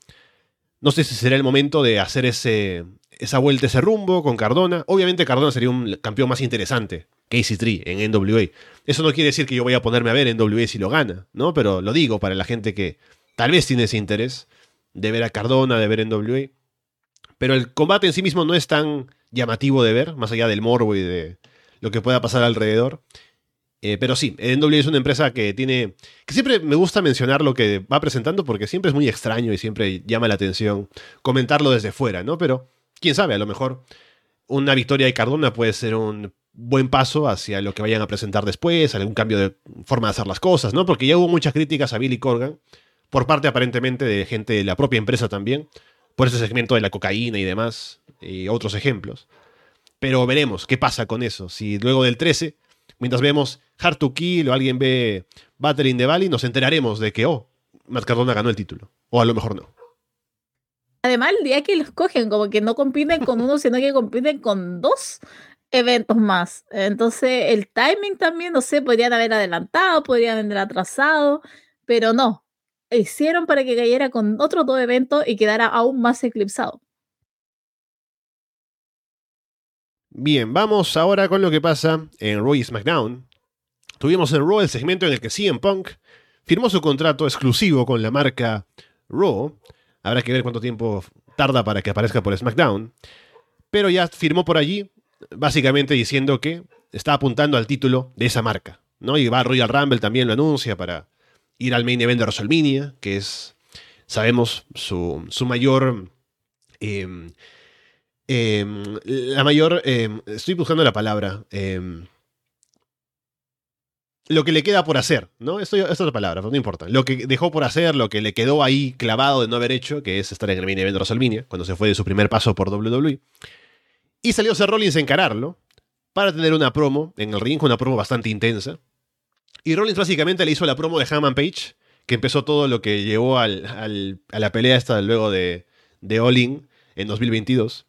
No sé si será el momento de hacer ese, esa vuelta, ese rumbo con Cardona. Obviamente Cardona sería un campeón más interesante que AC3 en NWA. Eso no quiere decir que yo voy a ponerme a ver NWA si lo gana, ¿no? Pero lo digo para la gente que tal vez tiene ese interés de ver a Cardona, de ver NWA. Pero el combate en sí mismo no es tan llamativo de ver, más allá del morbo y de lo que pueda pasar alrededor. Eh, pero sí, NW es una empresa que tiene. que siempre me gusta mencionar lo que va presentando porque siempre es muy extraño y siempre llama la atención comentarlo desde fuera, ¿no? Pero quién sabe, a lo mejor una victoria de Cardona puede ser un buen paso hacia lo que vayan a presentar después, algún cambio de forma de hacer las cosas, ¿no? Porque ya hubo muchas críticas a Billy Corgan, por parte aparentemente de gente de la propia empresa también, por ese segmento de la cocaína y demás, y otros ejemplos. Pero veremos qué pasa con eso. Si luego del 13 mientras vemos Hard to Kill o alguien ve Battle in the Valley, nos enteraremos de que, oh, Matt Cardona ganó el título. O a lo mejor no. Además, el día que los cogen, como que no compiten con uno, sino que compiten con dos eventos más. Entonces, el timing también, no sé, podrían haber adelantado, podrían haber atrasado, pero no. Hicieron para que cayera con otros dos eventos y quedara aún más eclipsado. Bien, vamos ahora con lo que pasa en Raw y SmackDown. Tuvimos en Raw el segmento en el que CM Punk firmó su contrato exclusivo con la marca Raw. Habrá que ver cuánto tiempo tarda para que aparezca por SmackDown. Pero ya firmó por allí, básicamente diciendo que está apuntando al título de esa marca. ¿no? Y va Royal Rumble también lo anuncia para ir al main event de WrestleMania, que es, sabemos, su, su mayor em, Em, la mayor. Em, estoy buscando la palabra. Em, lo que le queda por hacer, ¿no? Esto, es la palabra, pero no importa. Lo que dejó por hacer, lo que le quedó ahí clavado de no haber hecho, que es estar en el main event de WrestleMania, cuando se fue de su primer paso por WWE. Y salió Seth Rollins a encararlo para tener una promo en el ring, una promo bastante intensa. Y Rollins básicamente le hizo la promo de Hammond Page, que empezó todo lo que llevó al, a la pelea esta luego de, de All In en 2022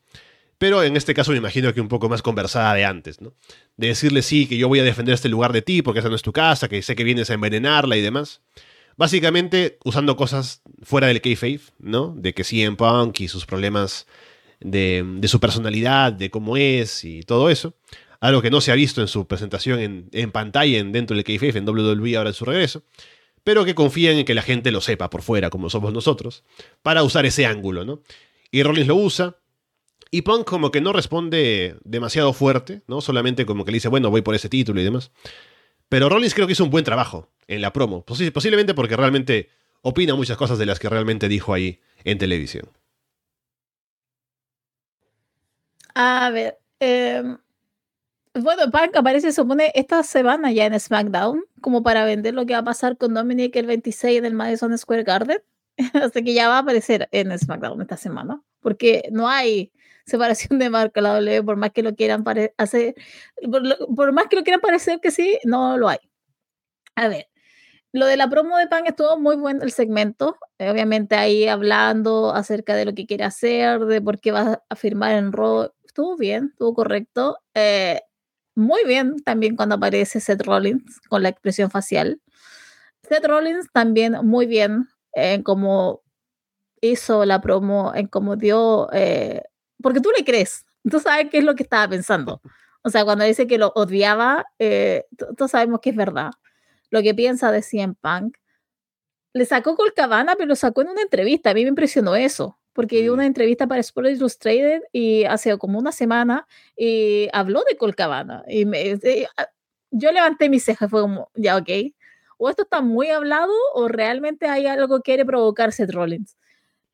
pero en este caso me imagino que un poco más conversada de antes, ¿no? De decirle sí, que yo voy a defender este lugar de ti porque esa no es tu casa, que sé que vienes a envenenarla y demás. Básicamente usando cosas fuera del kayfabe, ¿no? De que en Punk y sus problemas de, su personalidad, de cómo es y todo eso. Algo que no se ha visto en su presentación en, en pantalla en, dentro del kayfabe, en WWE ahora en su regreso. Pero que confían en que la gente lo sepa por fuera, como somos nosotros, para usar ese ángulo, ¿no? Y Rollins lo usa, y Punk como que no responde demasiado fuerte, ¿no? Solamente como que le dice, bueno, voy por ese título y demás. Pero Rollins creo que hizo un buen trabajo en la promo. posiblemente porque realmente opina muchas cosas de las que realmente dijo ahí en televisión. A ver. Em, bueno, Punk aparece, supone, esta semana ya en SmackDown, como para vender lo que va a pasar con Dominic el 26 del Madison Square Garden. Así que ya va a aparecer en SmackDown esta semana. Porque no hay separación de marca la W, por más que lo quieran hacer, por, más que lo quieran parecer que sí, no lo hay. A ver, lo de la promo de Pan estuvo muy bueno el segmento, eh, obviamente ahí hablando acerca de lo que quiere hacer, de por qué va a firmar en Raw, estuvo bien, estuvo correcto. Eh, muy bien también cuando aparece Seth Rollins con la expresión facial. Seth Rollins también muy bien en cómo hizo la promo, en cómo dio eh, porque tú le crees, tú sabes qué es lo que estaba pensando. O sea, cuando dice que lo odiaba, eh, todos sabemos que es verdad. Lo que piensa de CM Punk. Le sacó Colcabana, pero lo sacó en una entrevista. A mí me impresionó eso, porque dio una mm. entrevista para Sport Illustrated y hace como una semana y habló de Colcabana. Y me, eh, ah, yo levanté mis cejas, fue como, ya, ok. O esto está muy hablado o realmente hay algo que quiere provocar Seth Rollins.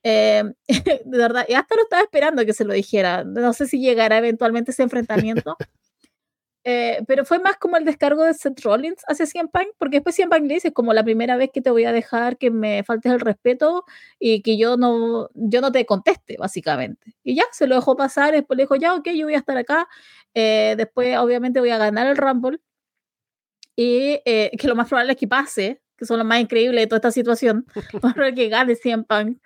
Eh, de verdad, y hasta lo estaba esperando que se lo dijera. No sé si llegará eventualmente ese enfrentamiento. Eh, pero fue más como el descargo de Seth Rollins hacia CM Punk, porque después CM Punk le dice como la primera vez que te voy a dejar que me faltes el respeto y que yo no, yo no te conteste, básicamente. Y ya, se lo dejó pasar, después le dijo, ya, ok, yo voy a estar acá, eh, después obviamente voy a ganar el Rumble, y eh, que lo más probable es que pase, que son lo más increíble de toda esta situación, para que gane CM Punk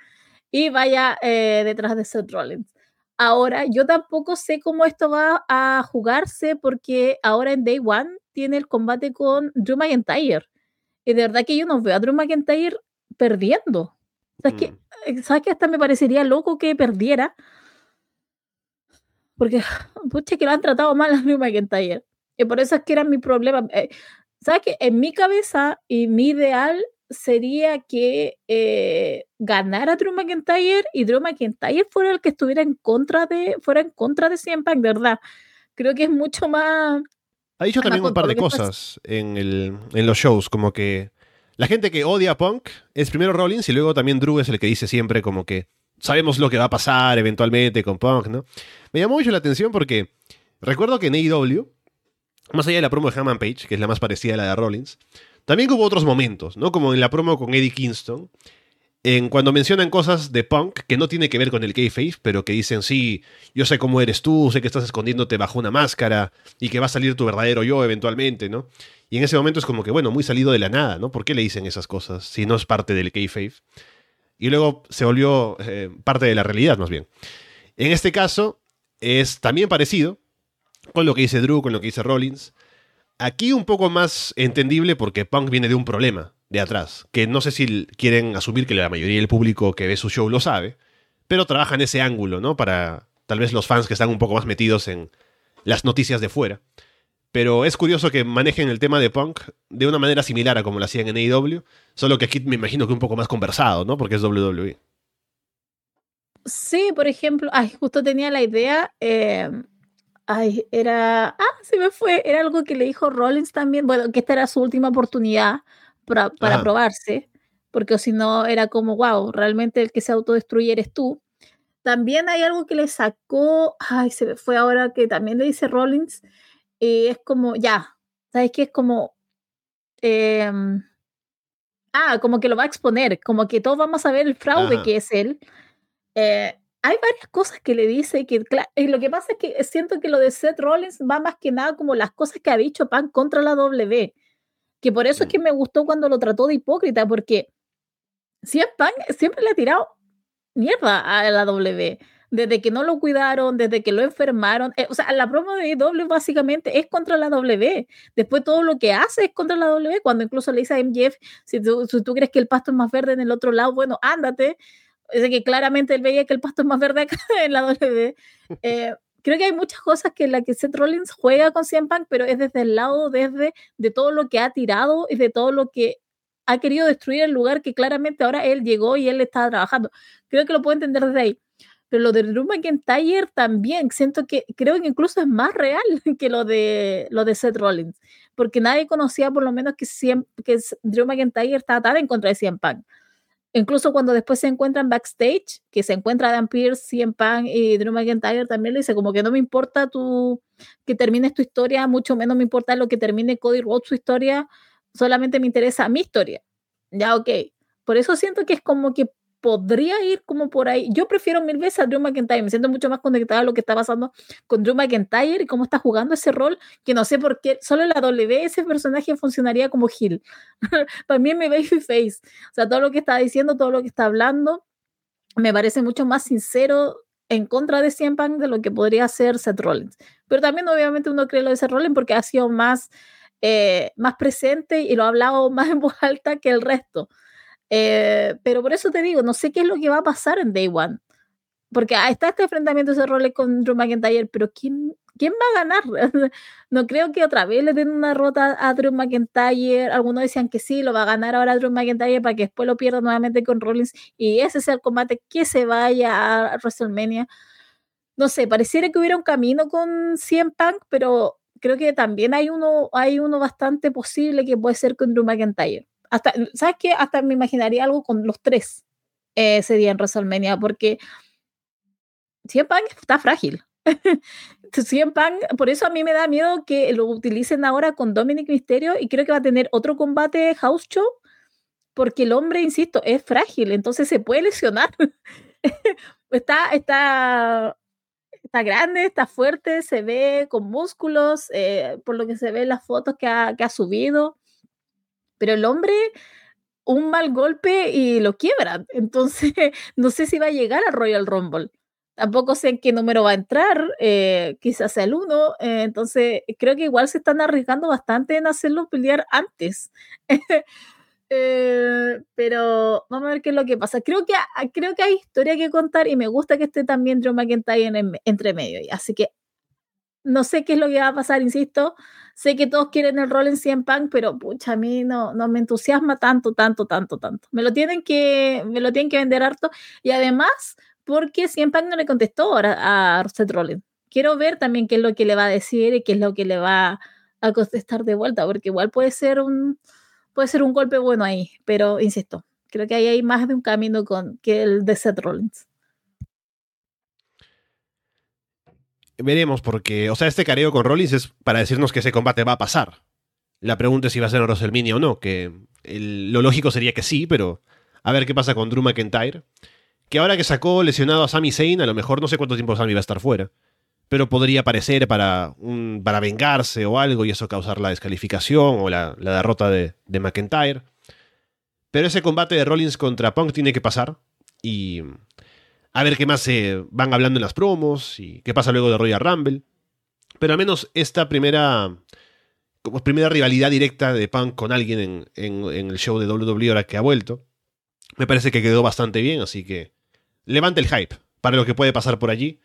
y vaya detrás de Seth Rollins. Ahora, yo tampoco sé cómo esto va a jugarse porque ahora en Day One tiene el combate con Drew McIntyre. Y de verdad que yo no veo a Drew McIntyre perdiendo. ¿Sabes, que, mm. eh, ¿Sabes que hasta me parecería loco que perdiera? Porque, pucha, que lo han tratado mal a Drew McIntyre. Y por eso es que era mi problema. Eh, ¿Sabes que En mi cabeza y mi ideal sería que eh, ganara Drew McIntyre y Drew McIntyre fuera el que estuviera en contra de, fuera en contra de CM Punk, verdad. Creo que es mucho más. Ha dicho también un par de cosas en, el, en los shows, como que la gente que odia a Punk es primero Rollins y luego también Drew es el que dice siempre como que sabemos lo que va a pasar eventualmente con Punk, ¿no? Me llamó mucho la atención porque recuerdo que en AEW, más allá de la promo de Hammond Page, que es la más parecida a la de Rollins, también hubo otros momentos, ¿no? Como en la promo con Eddie Kingston, en cuando mencionan cosas de punk que no tiene que ver con el kayfabe, pero que dicen, sí, yo sé cómo eres tú, sé que estás escondiéndote bajo una máscara y que va a salir tu verdadero yo eventualmente, ¿no? Y en ese momento es como que, bueno, muy salido de la nada, ¿no? ¿Por qué le dicen esas cosas si no es parte del kayfabe? Y luego se volvió eh, parte de la realidad, más bien. En este caso, es también parecido con lo que dice Drew, con lo que dice Rollins. Aquí un poco más entendible porque Punk viene de un problema de atrás, que no sé si quieren asumir que la mayoría del público que ve su show lo sabe, pero trabaja en ese ángulo, ¿no? Para tal vez los fans que están un poco más metidos en las noticias de fuera. Pero es curioso que manejen el tema de Punk de una manera similar a como lo hacían en AEW, solo que aquí me imagino que un poco más conversado, ¿no? Porque es WWE. Sí, por ejemplo, ay, justo tenía la idea, eh, Ay, era. Ah, se me fue. Era algo que le dijo Rollins también. Bueno, que esta era su última oportunidad para, para probarse. Porque si no, era como, wow, realmente el que se autodestruye eres tú. También hay algo que le sacó. Ay, se me fue ahora que también le dice Rollins. Y es como, ya. ¿Sabes qué? Es como. Em, ah, como que lo va a exponer. Como que todos vamos a ver el fraude que es él. Eh, hay varias cosas que le dice que y lo que pasa es que siento que lo de Seth Rollins va más que nada como las cosas que ha dicho Pan contra la W, que por eso es que me gustó cuando lo trató de hipócrita, porque siempre, Pan siempre le ha tirado mierda a la W, desde que no lo cuidaron, desde que lo enfermaron, eh, o sea, la promo de W básicamente es contra la W, después todo lo que hace es contra la W, cuando incluso le dice a MJF, si tú, si tú crees que el pasto es más verde en el otro lado, bueno, ándate, es que claramente él veía que el pasto es más verde acá en la W. Eh, creo que hay muchas cosas que en la que Seth Rollins juega con CM Punk, pero es desde el lado desde de todo lo que ha tirado y de todo lo que ha querido destruir el lugar que claramente ahora él llegó y él estaba trabajando. Creo que lo puedo entender desde ahí. Pero lo de Drew McIntyre también, siento que creo que incluso es más real que lo de, lo de Seth Rollins, porque nadie conocía por lo menos que, que Drew McIntyre estaba tan en contra de CM Punk. Incluso cuando después se encuentran backstage, que se encuentra Dan Pierce, CM Punk y Drew McIntyre, también le dice como que no me importa tu, que termines tu historia, mucho menos me importa lo que termine Cody Rhodes su historia, solamente me interesa mi historia. Ya, ok. Por eso siento que es como que podría ir como por ahí. Yo prefiero mil veces a Drew McIntyre, me siento mucho más conectada a lo que está pasando con Drew McIntyre y cómo está jugando ese rol, que no sé por qué, solo en la W ese personaje funcionaría como Hill. Para mí mi babyface. O sea, todo lo que está diciendo, todo lo que está hablando, me parece mucho más sincero en contra de CM Punk de lo que podría ser Seth Rollins. Pero también obviamente uno cree lo de Seth Rollins porque ha sido más, eh, más presente y lo ha hablado más en voz alta que el resto. Eh, pero por eso te digo, no sé qué es lo que va a pasar en Day One. Porque está este enfrentamiento de roles con Drew McIntyre, pero ¿quién, ¿quién va a ganar? no creo que otra vez le den una rota a Drew McIntyre. Algunos decían que sí, lo va a ganar ahora Drew McIntyre para que después lo pierda nuevamente con Rollins y ese sea el combate que se vaya a WrestleMania. No sé, pareciera que hubiera un camino con CM Punk, pero creo que también hay uno, hay uno bastante posible que puede ser con Drew McIntyre hasta, ¿sabes qué? Hasta me imaginaría algo con los tres. ese día en WrestleMania, porque CM Punk está frágil. CM Punk, por eso a mí me da miedo que lo utilicen ahora con Dominic Mysterio y creo que va a tener otro combate house show porque el hombre, insisto, es frágil, entonces se puede lesionar. está, está, está grande, está fuerte, se ve con músculos, eh, por lo que se ve en las fotos que ha, que ha subido. Pero el hombre, un mal golpe y lo quiebra. Entonces, no sé si va a llegar al Royal Rumble. Tampoco sé en qué número va a entrar, eh, quizás sea el 1. Eh, entonces, creo que igual se están arriesgando bastante en hacerlo pelear antes. Eh, pero vamos a ver qué es lo que pasa. Creo que, creo que hay historia que contar y me gusta que esté también Drew McIntyre en, entre medio. Así que no sé qué es lo que va a pasar, insisto. Sé que todos quieren el rol en 100 Punk, pero pucha, a mí no, no me entusiasma tanto, tanto, tanto, tanto. Me lo tienen que, me lo tienen que vender harto. Y además, porque 100 Punk no le contestó a, a Seth Rollins. Quiero ver también qué es lo que le va a decir y qué es lo que le va a contestar de vuelta, porque igual puede ser un, puede ser un golpe bueno ahí, pero insisto, creo que ahí hay más de un camino con, que el de Seth Rollins. Veremos, porque, o sea, este careo con Rollins es para decirnos que ese combate va a pasar. La pregunta es si va a ser en o no, que lo lógico sería que sí, pero a ver qué pasa con Drew McIntyre. Que ahora que sacó lesionado a Sami Zayn, a lo mejor no sé cuánto tiempo Sami va a estar fuera pero podría aparecer para, para vengarse o algo y eso causar la descalificación o la, derrota de, de, McIntyre. Pero ese combate de Rollins contra Punk tiene que pasar y a ver qué más se van hablando en las promos y qué pasa luego de Royal Rumble. Pero al menos esta primera, como primera rivalidad directa de Punk con alguien en, en el show de WWE ahora que ha vuelto, me parece que quedó bastante bien, así que levante el hype para lo que puede pasar por allí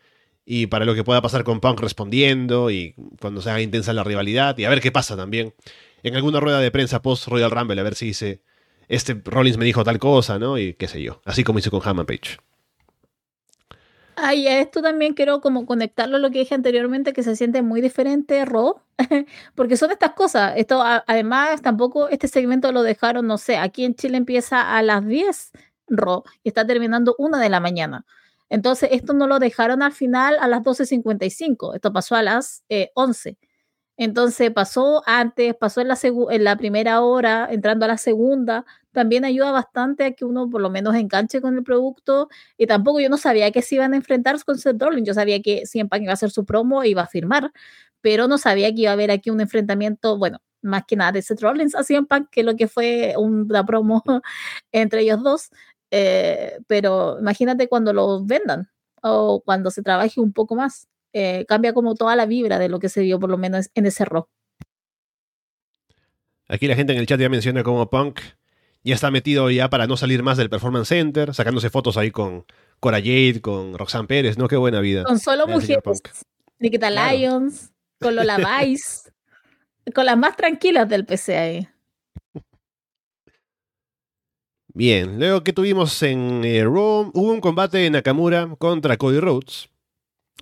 y para lo que pueda pasar con Punk respondiendo y cuando se haga intensa la rivalidad y a ver qué pasa también en alguna rueda de prensa post Royal Rumble, a ver si dice, este Rollins me dijo tal cosa, ¿no? Y qué sé yo, así como hizo con Hammond Page. Ay, a esto también quiero como conectarlo a lo que dije anteriormente, que se siente muy diferente Raw, porque son estas cosas. Esto, además, tampoco este segmento lo dejaron, no sé, aquí en Chile empieza a las 10 Raw y está terminando una de la mañana. Entonces, esto no lo dejaron al final a las 12.55, esto pasó a las 11. Entonces, pasó antes, pasó en la, en la primera hora, entrando a la segunda. También ayuda bastante a que uno por lo menos enganche con el producto. Y tampoco yo no sabía que se iban a enfrentar con Seth Rollins. Yo sabía que siempre iba a hacer su promo e iba a firmar, pero no sabía que iba a haber aquí un enfrentamiento, bueno, más que nada de Seth Rollins a CM Punk, que lo que fue una promo entre ellos dos. Eh, pero imagínate cuando lo vendan o cuando se trabaje un poco más. Eh, cambia como toda la vibra de lo que se vio por lo menos en ese rock. Aquí la gente en el chat ya menciona como Punk ya está metido ya para no salir más del Performance Center, sacándose fotos ahí con Cora Jade, con Roxanne Pérez, ¿no? Qué buena vida. Con solo mujeres. Nikita Lyons, con Lola Vice, con las más tranquilas del PCA. Bien, luego que tuvimos en eh, Rome, hubo un combate de Nakamura contra Cody Rhodes.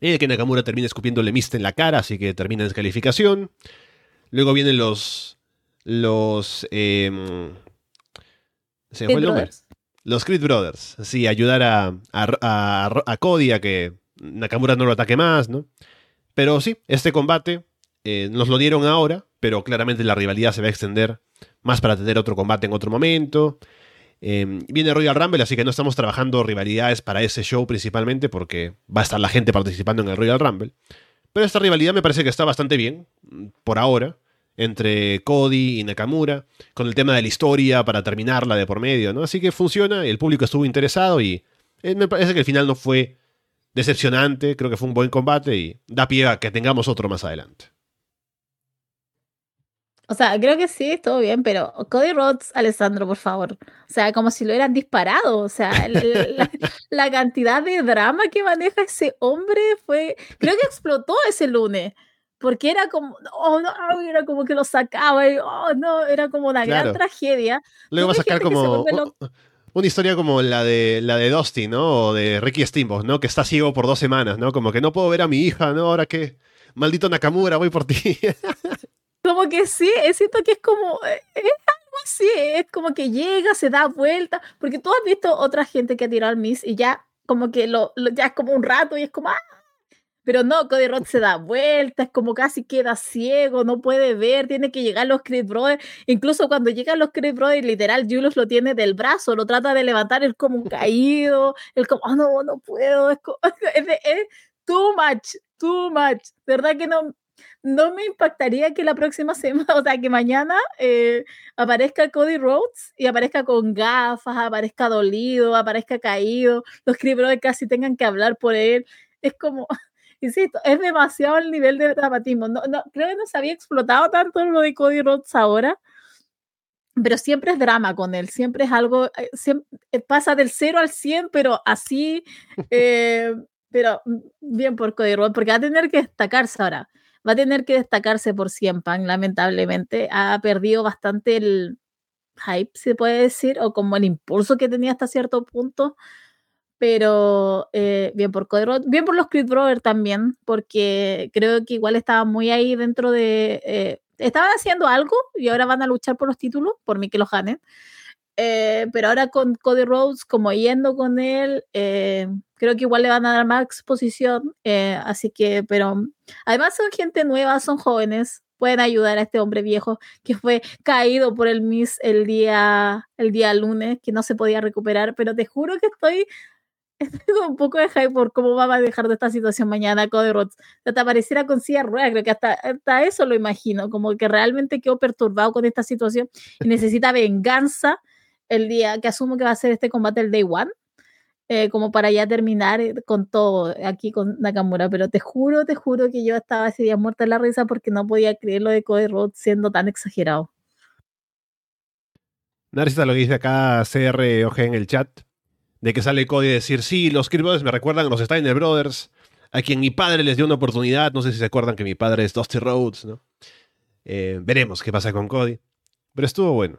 El que Nakamura termina escupiéndole mist en la cara, así que termina en descalificación. Luego vienen los. Los. Eh, ¿Se fue el nombre? Los Creed Brothers. Sí, ayudar a, a, Cody a que Nakamura no lo ataque más, ¿no? Pero sí, este combate eh, nos lo dieron ahora, pero claramente la rivalidad se va a extender más para tener otro combate en otro momento. Em, viene Royal Rumble, así que no estamos trabajando rivalidades para ese show principalmente porque va a estar la gente participando en el Royal Rumble. Pero esta rivalidad me parece que está bastante bien, por ahora, entre Cody y Nakamura, con el tema de la historia para terminarla de por medio, ¿no? Así que funciona, el público estuvo interesado y eh, me parece que el final no fue decepcionante, creo que fue un buen combate y da pie a que tengamos otro más adelante. O sea, creo que sí, todo bien, pero Cody Rhodes, Alessandro, por favor. O sea, como si lo hubieran disparado. O sea, la, cantidad de drama que maneja ese hombre fue. Creo que explotó ese lunes. Porque era como, oh, no, era como que lo sacaba y, oh, no, era como una gran tragedia. Luego va a sacar como una historia como la de la de Dusty, ¿no? O de Ricky Steamboat, ¿no? Que está ciego por dos semanas, ¿no? Como que no puedo ver a mi hija, ¿no? Ahora que, maldito Nakamura, voy por ti. Como que sí, siento que es como, eh, es así, es como que llega, se da vuelta, porque tú has visto otra gente que ha tirado al Miss y ya como que lo, ya es como un rato y es como, ¡ah! Pero no, Cody Rhodes se da vuelta, es como casi queda ciego, no puede ver, tiene que llegar los Creed Brothers. Incluso cuando llegan los Creed Brothers, literal, Julius lo tiene del brazo, lo trata de levantar, es como un caído, es como, oh, no, no puedo, es, como, es, too much, too much. Verdad que no, no me impactaría que la próxima semana, o sea, que mañana eh, aparezca Cody Rhodes y aparezca con gafas, aparezca dolido, aparezca caído, los Creed Brothers casi tengan que hablar por él. Es como, insisto, es demasiado el nivel de dramatismo. No, no, creo que no se había explotado tanto lo de Cody Rhodes ahora, pero siempre es drama con él, siempre es algo, eh, siempre, eh, pasa del 0 al 100, pero así, eh, pero mm, bien por Cody Rhodes, porque va a tener que destacarse ahora, va a tener que destacarse por 100 Pan, lamentablemente, ha perdido bastante el hype, se puede decir, o como el impulso que tenía hasta cierto punto, pero eh, bien por Cody bien por los Creed Brothers también, porque creo que igual estaban muy ahí dentro de... Eh, estaban haciendo algo y ahora van a luchar por los títulos, por mí que los ganen. Eh, pero ahora con Cody Rhodes, como yendo con él, creo que igual le van a dar más exposición. así que, pero además son gente nueva, son jóvenes, pueden ayudar a este hombre viejo que fue caído por el Miss el día, el día lunes, que no se podía recuperar. Pero te juro que estoy tengo un poco de hype por cómo va a dejar de esta situación mañana Cody Rhodes. Te apareciera con silla rueda, creo que hasta, hasta eso lo imagino, como que realmente quedó perturbado con esta situación y necesita venganza el día que asumo que va a ser este combate el Day One. Eh, como para ya terminar eh, con todo aquí con Nakamura, pero te juro, te juro que yo estaba ese día muerta en la risa porque no podía creer lo de Cody Rhodes siendo tan exagerado. Narcisa lo que dice acá CROG en el chat de que sale Cody a decir, sí, los Creed Brothers me recuerdan a los Steiner Brothers, a quien mi padre les dio una oportunidad, no sé si se acuerdan que mi padre es Dusty Rhodes, ¿no? Eh, veremos qué pasa con Cody. Pero estuvo bueno.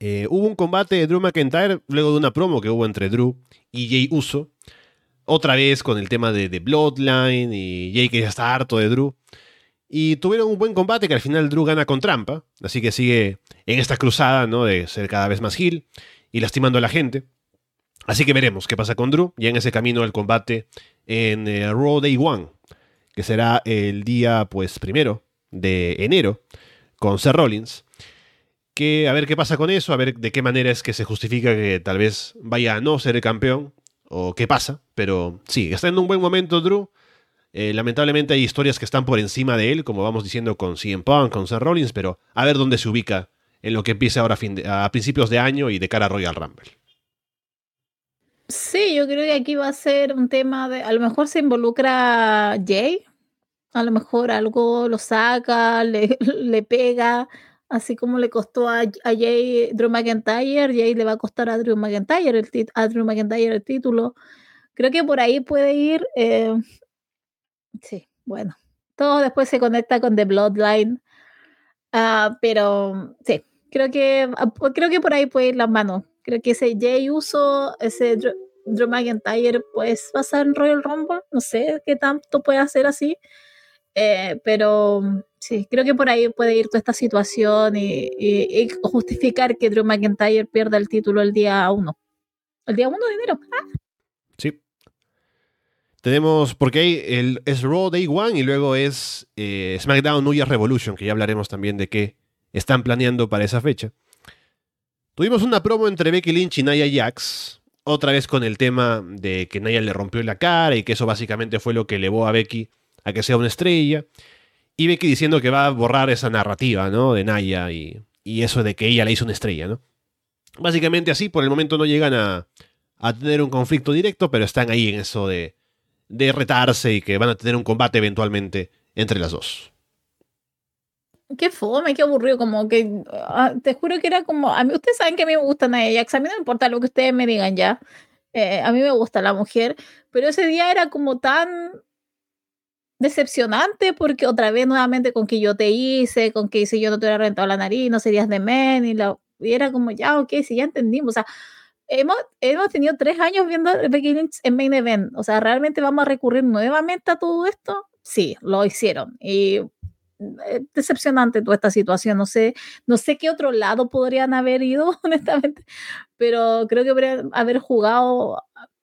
Eh, hubo un combate de Drew McIntyre luego de una promo que hubo entre Drew y Jay Uso. Otra vez con el tema de, Bloodline y Jay que ya está harto de Drew. Y tuvieron un buen combate que al final Drew gana con trampa. Así que sigue en esta cruzada, ¿no? De ser cada vez más heel y lastimando a la gente. Así que veremos qué pasa con Drew, ya en ese camino al combate en eh, Raw Day One, que será el día, pues, primero de enero, con Seth Rollins. Que a ver qué pasa con eso, a ver de qué manera es que se justifica que tal vez vaya a no ser el campeón, o qué pasa, pero sí, está en un buen momento Drew. Eh, lamentablemente hay historias que están por encima de él, como vamos diciendo con CM Punk, con Seth Rollins, pero a ver dónde se ubica en lo que empiece ahora a, a principios de año y de cara a Royal Rumble. Sí, yo creo que aquí va a ser un tema de, a lo mejor se involucra Jay, a lo mejor algo lo saca, le, le pega, así como le costó a, Jay Drew McIntyre, Jay le va a costar a Drew McIntyre el, a Drew McIntyre el título. Creo que por ahí puede ir, eh, sí, bueno, todo después se conecta con The Bloodline, uh, pero sí, creo que, ah, creo que por ahí puede ir las manos Creo que ese Jay Uso, ese Drew, McIntyre, pues pasar en Royal Rumble. No sé qué tanto puede hacer así. Eh, pero sí, creo que por ahí puede ir toda esta situación y, justificar que Drew McIntyre pierda el título el día 1. El día 1 de enero. Ah. Sí. Tenemos, porque hay el, es Raw Day One y luego es eh, SmackDown New Year Revolution, que ya hablaremos también de qué están planeando para esa fecha. Tuvimos una promo entre Becky Lynch y Nia Jax, otra vez con el tema de que Nia le rompió la cara y que eso básicamente fue lo que elevó a Becky a que sea una estrella. Y Becky diciendo que va a borrar esa narrativa, ¿no? De Nia y, eso de que ella le hizo una estrella, ¿no? Básicamente así, por el momento no llegan a, a tener un conflicto directo, pero están ahí en eso de, de retarse y que van a tener un combate eventualmente entre las dos. Qué fome, qué aburrido, como que ah, te juro que era como, a mí ustedes saben que a mí me gusta Nia Jax, a mí no me importa lo que ustedes me digan ya, eh, a mí me gusta la mujer, pero ese día era como tan decepcionante porque otra vez nuevamente con que yo te hice, con que si yo no te hubiera rentado la nariz, no serías de men y, la, y era como ya, ok, si ya entendimos, o sea, hemos, hemos tenido tres años viendo Becky Lynch en Main Event, o sea, ¿realmente vamos a recurrir nuevamente a todo esto? Sí, lo hicieron y eh, decepcionante toda esta situación. No sé, no sé qué otro lado podrían haber ido, honestamente, pero creo que podrían haber jugado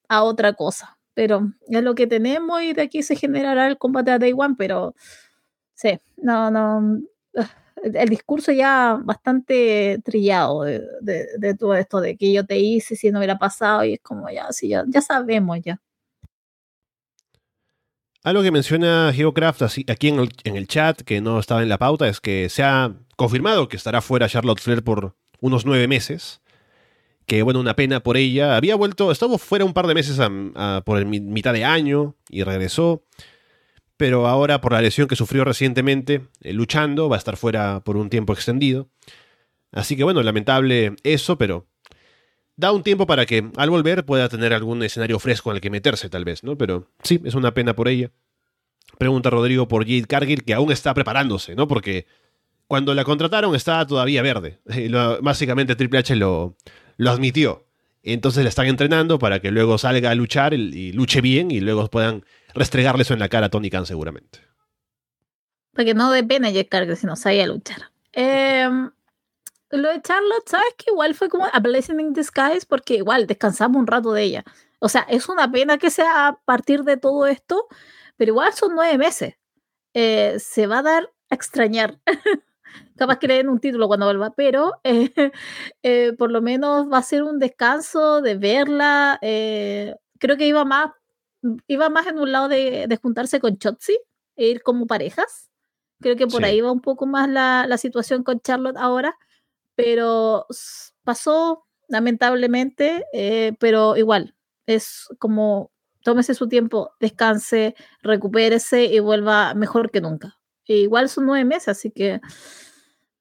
a otra cosa. Pero es lo que tenemos y de aquí se generará el combate a Taiwán, pero sí, no, no. El discurso ya bastante trillado de, todo esto, de que yo te hice si no hubiera pasado, y es como ya, sí, ya, ya sabemos ya. Algo que menciona Geocraft aquí en el, chat, que no estaba en la pauta, es que se ha confirmado que estará fuera Charlotte Flair por unos nueve meses. Que bueno, una pena por ella. Había vuelto, estuvo fuera un par de meses por mitad de año y regresó. Pero ahora, por la lesión que sufrió recientemente, eh, luchando, va a estar fuera por un tiempo extendido. Así que bueno, lamentable eso, pero da un tiempo para que al volver pueda tener algún escenario fresco en el que meterse, tal vez, ¿no? Pero sí, es una pena por ella. Pregunta Rodrigo por Jade Cargill, que aún está preparándose, ¿no? Porque cuando la contrataron estaba todavía verde. básicamente Triple H lo, lo admitió. Entonces la están entrenando para que luego salga a luchar y, luche bien y luego puedan restregarle eso en la cara a Tony Khan seguramente. Porque no depende de Jade Cargill, sino sabía luchar. Eh, lo de Charlotte, ¿sabes que igual fue como a blessing in disguise? Porque igual descansamos un rato de ella. O sea, es una pena que sea a partir de todo esto, pero igual son nueve meses. Eh, se va a dar a extrañar. Capaz que le den un título cuando vuelva, pero eh, eh, por lo menos va a ser un descanso de verla. creo que iba más, iba más en un lado de, de juntarse con Chotzi e ir como parejas. Creo que por ahí va un poco más la, la situación con Charlotte ahora pero pasó lamentablemente, eh, pero igual, es como tómese su tiempo, descanse, recupérese y vuelva mejor que nunca. E igual son nueve meses, así que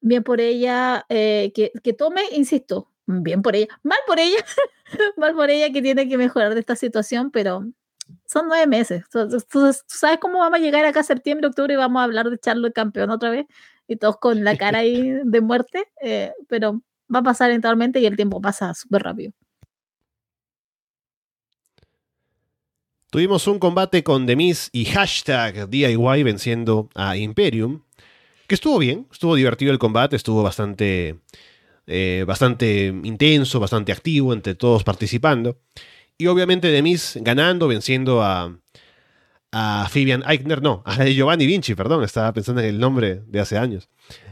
bien por ella, eh, que, que, tome, insisto, bien por ella, mal por ella, mal por ella que tiene que mejorar de esta situación, pero son nueve meses. ¿Tú, sabes cómo vamos a llegar acá septiembre, octubre y vamos a hablar de Charlo campeón otra vez? y todos con la cara ahí de muerte, eh, pero va a pasar eventualmente y el tiempo pasa súper rápido. Tuvimos un combate con Demis y hashtag DIY venciendo a Imperium, que estuvo bien, estuvo divertido el combate, estuvo bastante, eh, bastante intenso, bastante activo entre todos participando. Y obviamente Demis ganando, venciendo a, a Fabian Eichner, no, a Giovanni Vinci, perdón, estaba pensando en el nombre de hace años.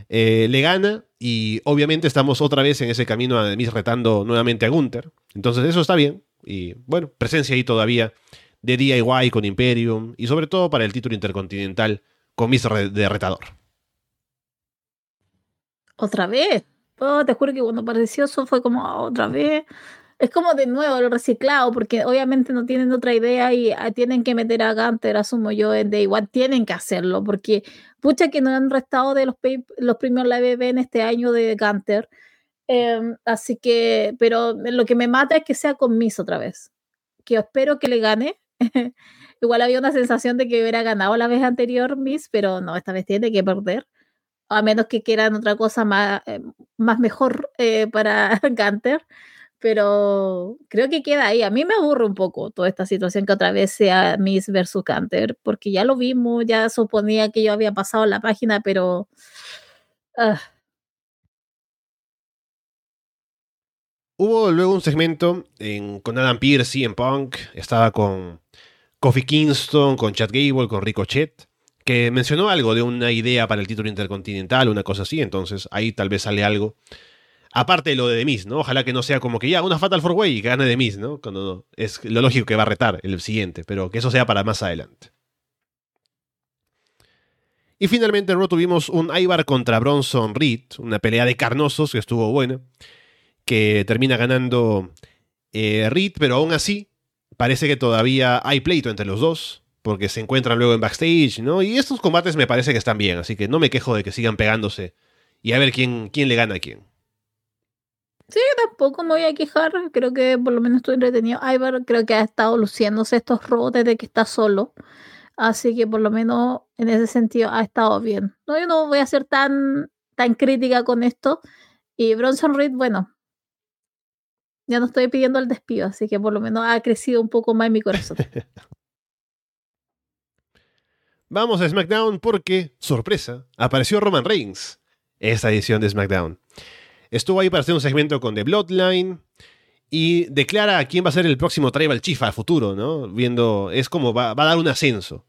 Eh, le gana y obviamente estamos otra vez en ese camino a Demis retando nuevamente a Gunther. Entonces eso está bien. Y bueno, presencia ahí todavía de DIY con Imperium y sobre todo para el título intercontinental con Miss de retador. Otra vez. Oh, te juro que cuando apareció eso fue como ah, otra vez es como de nuevo lo reciclado, porque obviamente no tienen otra idea y ah, tienen que meter a Gunter, asumo yo, Day One, tienen que hacerlo, porque pucha que no han restado de los, los la BB en este año de Gunter. Em, así que, pero lo que me mata es que sea con Miss otra vez, que espero que le gane. Igual había una sensación de que hubiera ganado la vez anterior Miss, pero no, esta vez tiene que perder a menos que quieran otra cosa más, eh, más mejor eh, para Gunter pero creo que queda ahí. A mí me aburre un poco toda esta situación que otra vez sea Miss versus Canter, porque ya lo vimos, ya suponía que yo había pasado la página, pero... Ah. Hubo luego un segmento con Adam Pearce en Punk, estaba con Kofi Kingston, con Chad Gable, con Ricochet, que mencionó algo de una idea para el título intercontinental, una cosa así, entonces ahí tal vez sale algo. Aparte de lo de Demis, ¿no? Ojalá que no sea como que ya una Fatal Four Way y que gane Demis, ¿no? Cuando es lo lógico que va a retar el siguiente, pero que eso sea para más adelante. Y finalmente en tuvimos un Ivar contra Bronson Reed, una pelea de carnosos que estuvo buena, que termina ganando eh, Reed, pero aún así parece que todavía hay pleito entre los dos, porque se encuentran luego en backstage, ¿no? Y estos combates me parece que están bien, así que no me quejo de que sigan pegándose y a ver quién, quién le gana a quién. Sí, tampoco me voy a quejar. Creo que por lo menos estoy entretenido. Ivar creo que ha estado luciéndose estos robots desde que está solo. Así que por lo menos en ese sentido ha estado bien. No, yo no voy a ser tan, tan crítica con esto. Y Bronson Reed, bueno, ya no estoy pidiendo el despido, así que por lo menos ha crecido un poco más en mi corazón. Vamos a SmackDown porque, sorpresa, apareció Roman Reigns esta edición de SmackDown. Estuvo ahí para hacer un segmento con The Bloodline y declara a quién va a ser el próximo Tribal Chief a futuro, ¿no? Viendo, es como va, a dar un ascenso.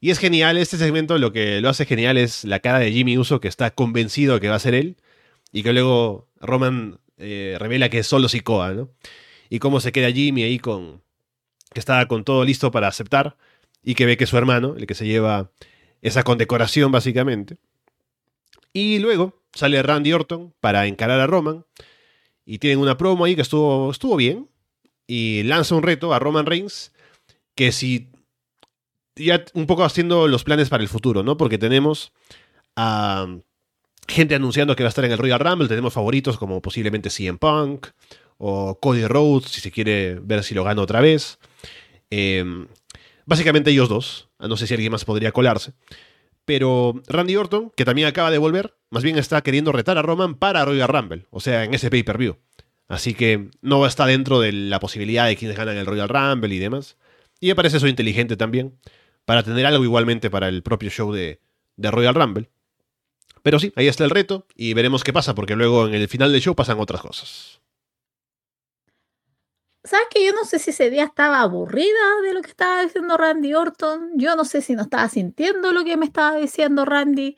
Y es genial, este segmento lo que lo hace genial es la cara de Jimmy Uso que está convencido que va a ser él y que luego Roman eh, revela que es solo Sikoa, ¿no? Y cómo se queda Jimmy ahí con, que está con todo listo para aceptar y que ve que su hermano, el que se lleva esa condecoración básicamente. Y luego sale Randy Orton para encarar a Roman y tienen una promo ahí que estuvo, estuvo bien y lanza un reto a Roman Reigns que si ya un poco haciendo los planes para el futuro, ¿no? Porque tenemos a gente anunciando que va a estar en el Royal Rumble, tenemos favoritos como posiblemente CM Punk o Cody Rhodes, si se quiere ver si lo gana otra vez. Em, básicamente ellos dos, no sé si alguien más podría colarse. Pero Randy Orton, que también acaba de volver, más bien está queriendo retar a Roman para Royal Rumble, o sea, en ese pay-per-view. Así que no está dentro de la posibilidad de quienes ganan el Royal Rumble y demás. Y me parece eso inteligente también, para tener algo igualmente para el propio show de, de Royal Rumble. Pero sí, ahí está el reto y veremos qué pasa, porque luego en el final del show pasan otras cosas. ¿Sabes que yo no sé si ese día estaba aburrida de lo que estaba diciendo Randy Orton? Yo no sé si no estaba sintiendo lo que me estaba diciendo Randy,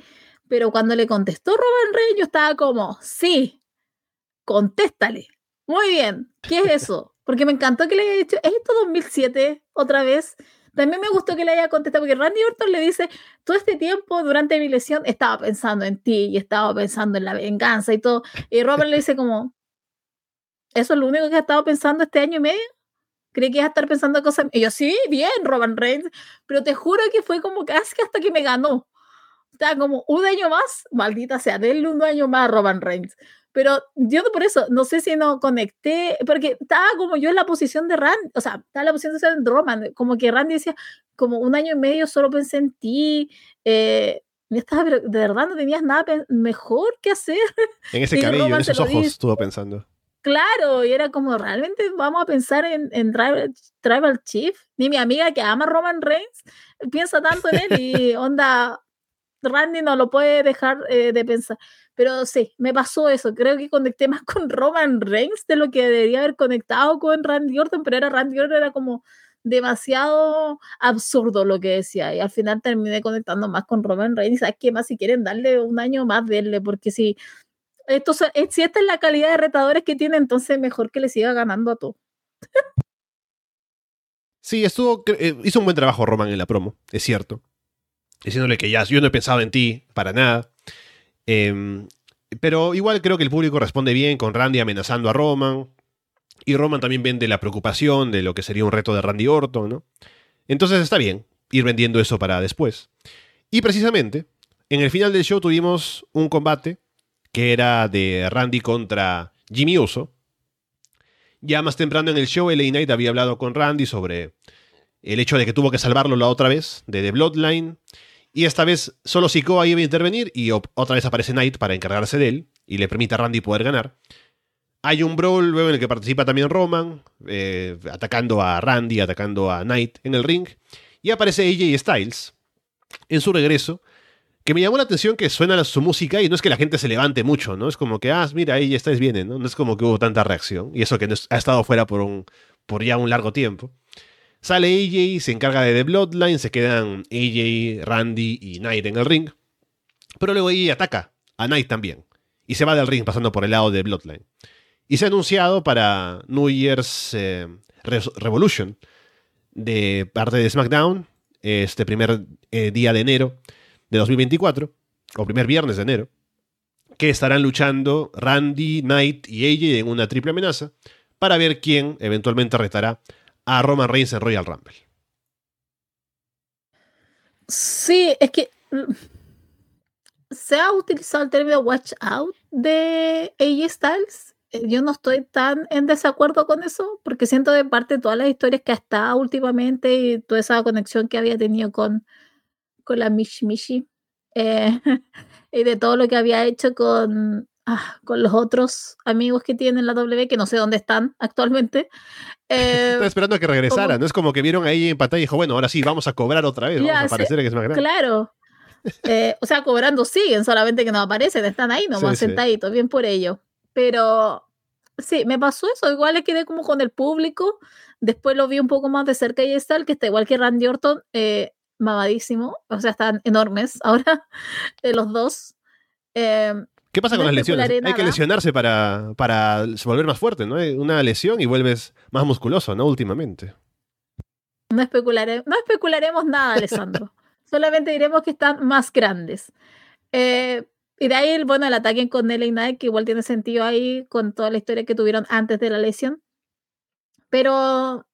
pero cuando le contestó Roman Reigns, yo estaba como, sí, contéstale. Muy bien, ¿qué es eso? Porque me encantó que le haya dicho, ¿es esto 2007 otra vez? También me gustó que le haya contestado, porque Randy Orton le dice, todo este tiempo durante mi lesión estaba pensando en ti y estaba pensando en la venganza y todo. Y Robert le dice como, ¿Eso es lo único que has estado pensando este año y medio? Creí que ibas a estar pensando cosas. Y yo, sí, bien, Roman Reigns. Pero te juro que fue como casi hasta que me ganó. O sea, como un año más, maldita sea, denle un año más a Roman Reigns. Pero yo por eso, no sé si no conecté, porque estaba como yo en la posición de Randy, o sea, estaba en la posición de Roman, como que Randy decía, como un año y medio solo pensé en ti, eh, estaba, de verdad no tenías nada mejor que hacer. En ese cabello, en esos ojos estuvo pensando. Claro, y era como, ¿realmente vamos a pensar en, en Tribal, Chief? Ni mi amiga que ama Roman Reigns piensa tanto en él y onda, Randy no lo puede dejar eh, de pensar. Pero sí, me pasó eso. Creo que conecté más con Roman Reigns de lo que debería haber conectado con Randy Orton, pero era Randy Orton, era como demasiado absurdo lo que decía. Y al final terminé conectando más con Roman Reigns. ¿Sabes qué más? Si quieren darle un año más, denle, porque si entonces, eh, si esta es la calidad de retadores que tiene, entonces mejor que le siga ganando a todo. sí, estuvo, eh, hizo un buen trabajo Roman en la promo, es cierto. Diciéndole que ya, yo no he pensado en ti para nada. Em, pero igual creo que el público responde bien con Randy amenazando a Roman. Y Roman también vende la preocupación de lo que sería un reto de Randy Orton, ¿no? Entonces está bien ir vendiendo eso para después. Y precisamente, en el final del show tuvimos un combate que era de Randy contra Jimmy Uso. Ya más temprano en el show, LA Knight había hablado con Randy sobre el hecho de que tuvo que salvarlo la otra vez de The Bloodline. Y esta vez solo Sikoa iba a intervenir y otra vez aparece Knight para encargarse de él y le permite a Randy poder ganar. Hay un brawl luego en el que participa también Roman, eh, atacando a Randy, atacando a Knight en el ring. Y aparece AJ Styles en su regreso que me llamó la atención que suena su música y no es que la gente se levante mucho, ¿no? Es como que, ah, mira, ahí estáis bien, ¿no? No es como que hubo tanta reacción. Y eso que ha estado fuera por, un, por ya un largo tiempo. Sale AJ, se encarga de The Bloodline, se quedan AJ, Randy y Knight en el ring. Pero luego AJ ataca a Knight también. Y se va del ring pasando por el lado de Bloodline. Y se ha anunciado para New Year's eh, Revolution de parte de SmackDown, este primer eh, día de enero de 2024, o primer viernes de enero, que estarán luchando Randy, Knight y AJ en una triple amenaza para ver quién eventualmente retará a Roman Reigns en Royal Rumble. Sí, es que mm, se ha utilizado el término watch out de AJ Styles. Eh, yo no estoy tan en desacuerdo con eso, porque siento de parte todas las historias que ha estado últimamente y toda esa conexión que había tenido con, con la Mish Mishi eh, y de todo lo que había hecho con ah, con los otros amigos que tienen la W, que no sé dónde están actualmente. Eh, Estaba esperando a que regresara, no es como que vieron ahí en pantalla y dijo, bueno, ahora sí, vamos a cobrar otra vez, vamos a aparecer en grande. Claro. Eh, o sea, cobrando siguen, solamente que no aparecen, están ahí nomás sentaditos, bien por ello. Pero sí, me pasó eso, igual le quedé como con el público, después lo vi un poco más de cerca y está el que está igual que Randy Orton, eh, mamadísimo, o sea, están enormes ahora, los dos. Em, ¿Qué pasa con las lesiones? Hay que lesionarse para, para volver más fuerte, ¿no? Una lesión y vuelves más musculoso, ¿no? Últimamente. No, especulare no especularemos nada, Alessandro. Solamente diremos que están más grandes. Eh, y de ahí, bueno, el ataque con Nelly Knight, que igual tiene sentido ahí con toda la historia que tuvieron antes de la lesión. Pero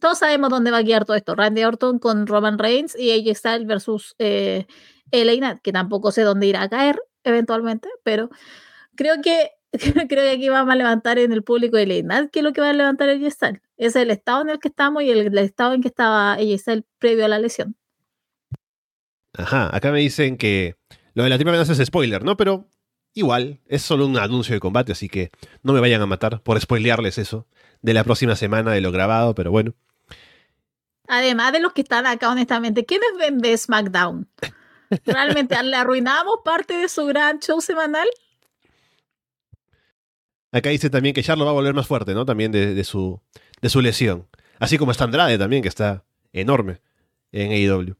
todos sabemos dónde va a guiar todo esto. Randy Orton con Roman Reigns y AJ Styles versus eh, Knight, que tampoco sé dónde irá a caer eventualmente, pero creo que creo que aquí vamos a levantar en el público de Knight, que es lo que va a levantar AJ Styles. Es el estado en el que estamos y el, estado en que estaba Styles previo a la lesión. Ajá, acá me dicen que lo de la triple amenaza es spoiler, ¿no? Pero igual, es solo un anuncio de combate, así que no me vayan a matar por spoilearles eso de la próxima semana de lo grabado, pero bueno. Además de los que están acá, honestamente, ¿quiénes ven de SmackDown? ¿Realmente le arruinamos parte de su gran show semanal? Acá dice también que Charlo va a volver más fuerte, ¿no? También de, su, de su lesión. Así como está Andrade también, que está enorme en AEW.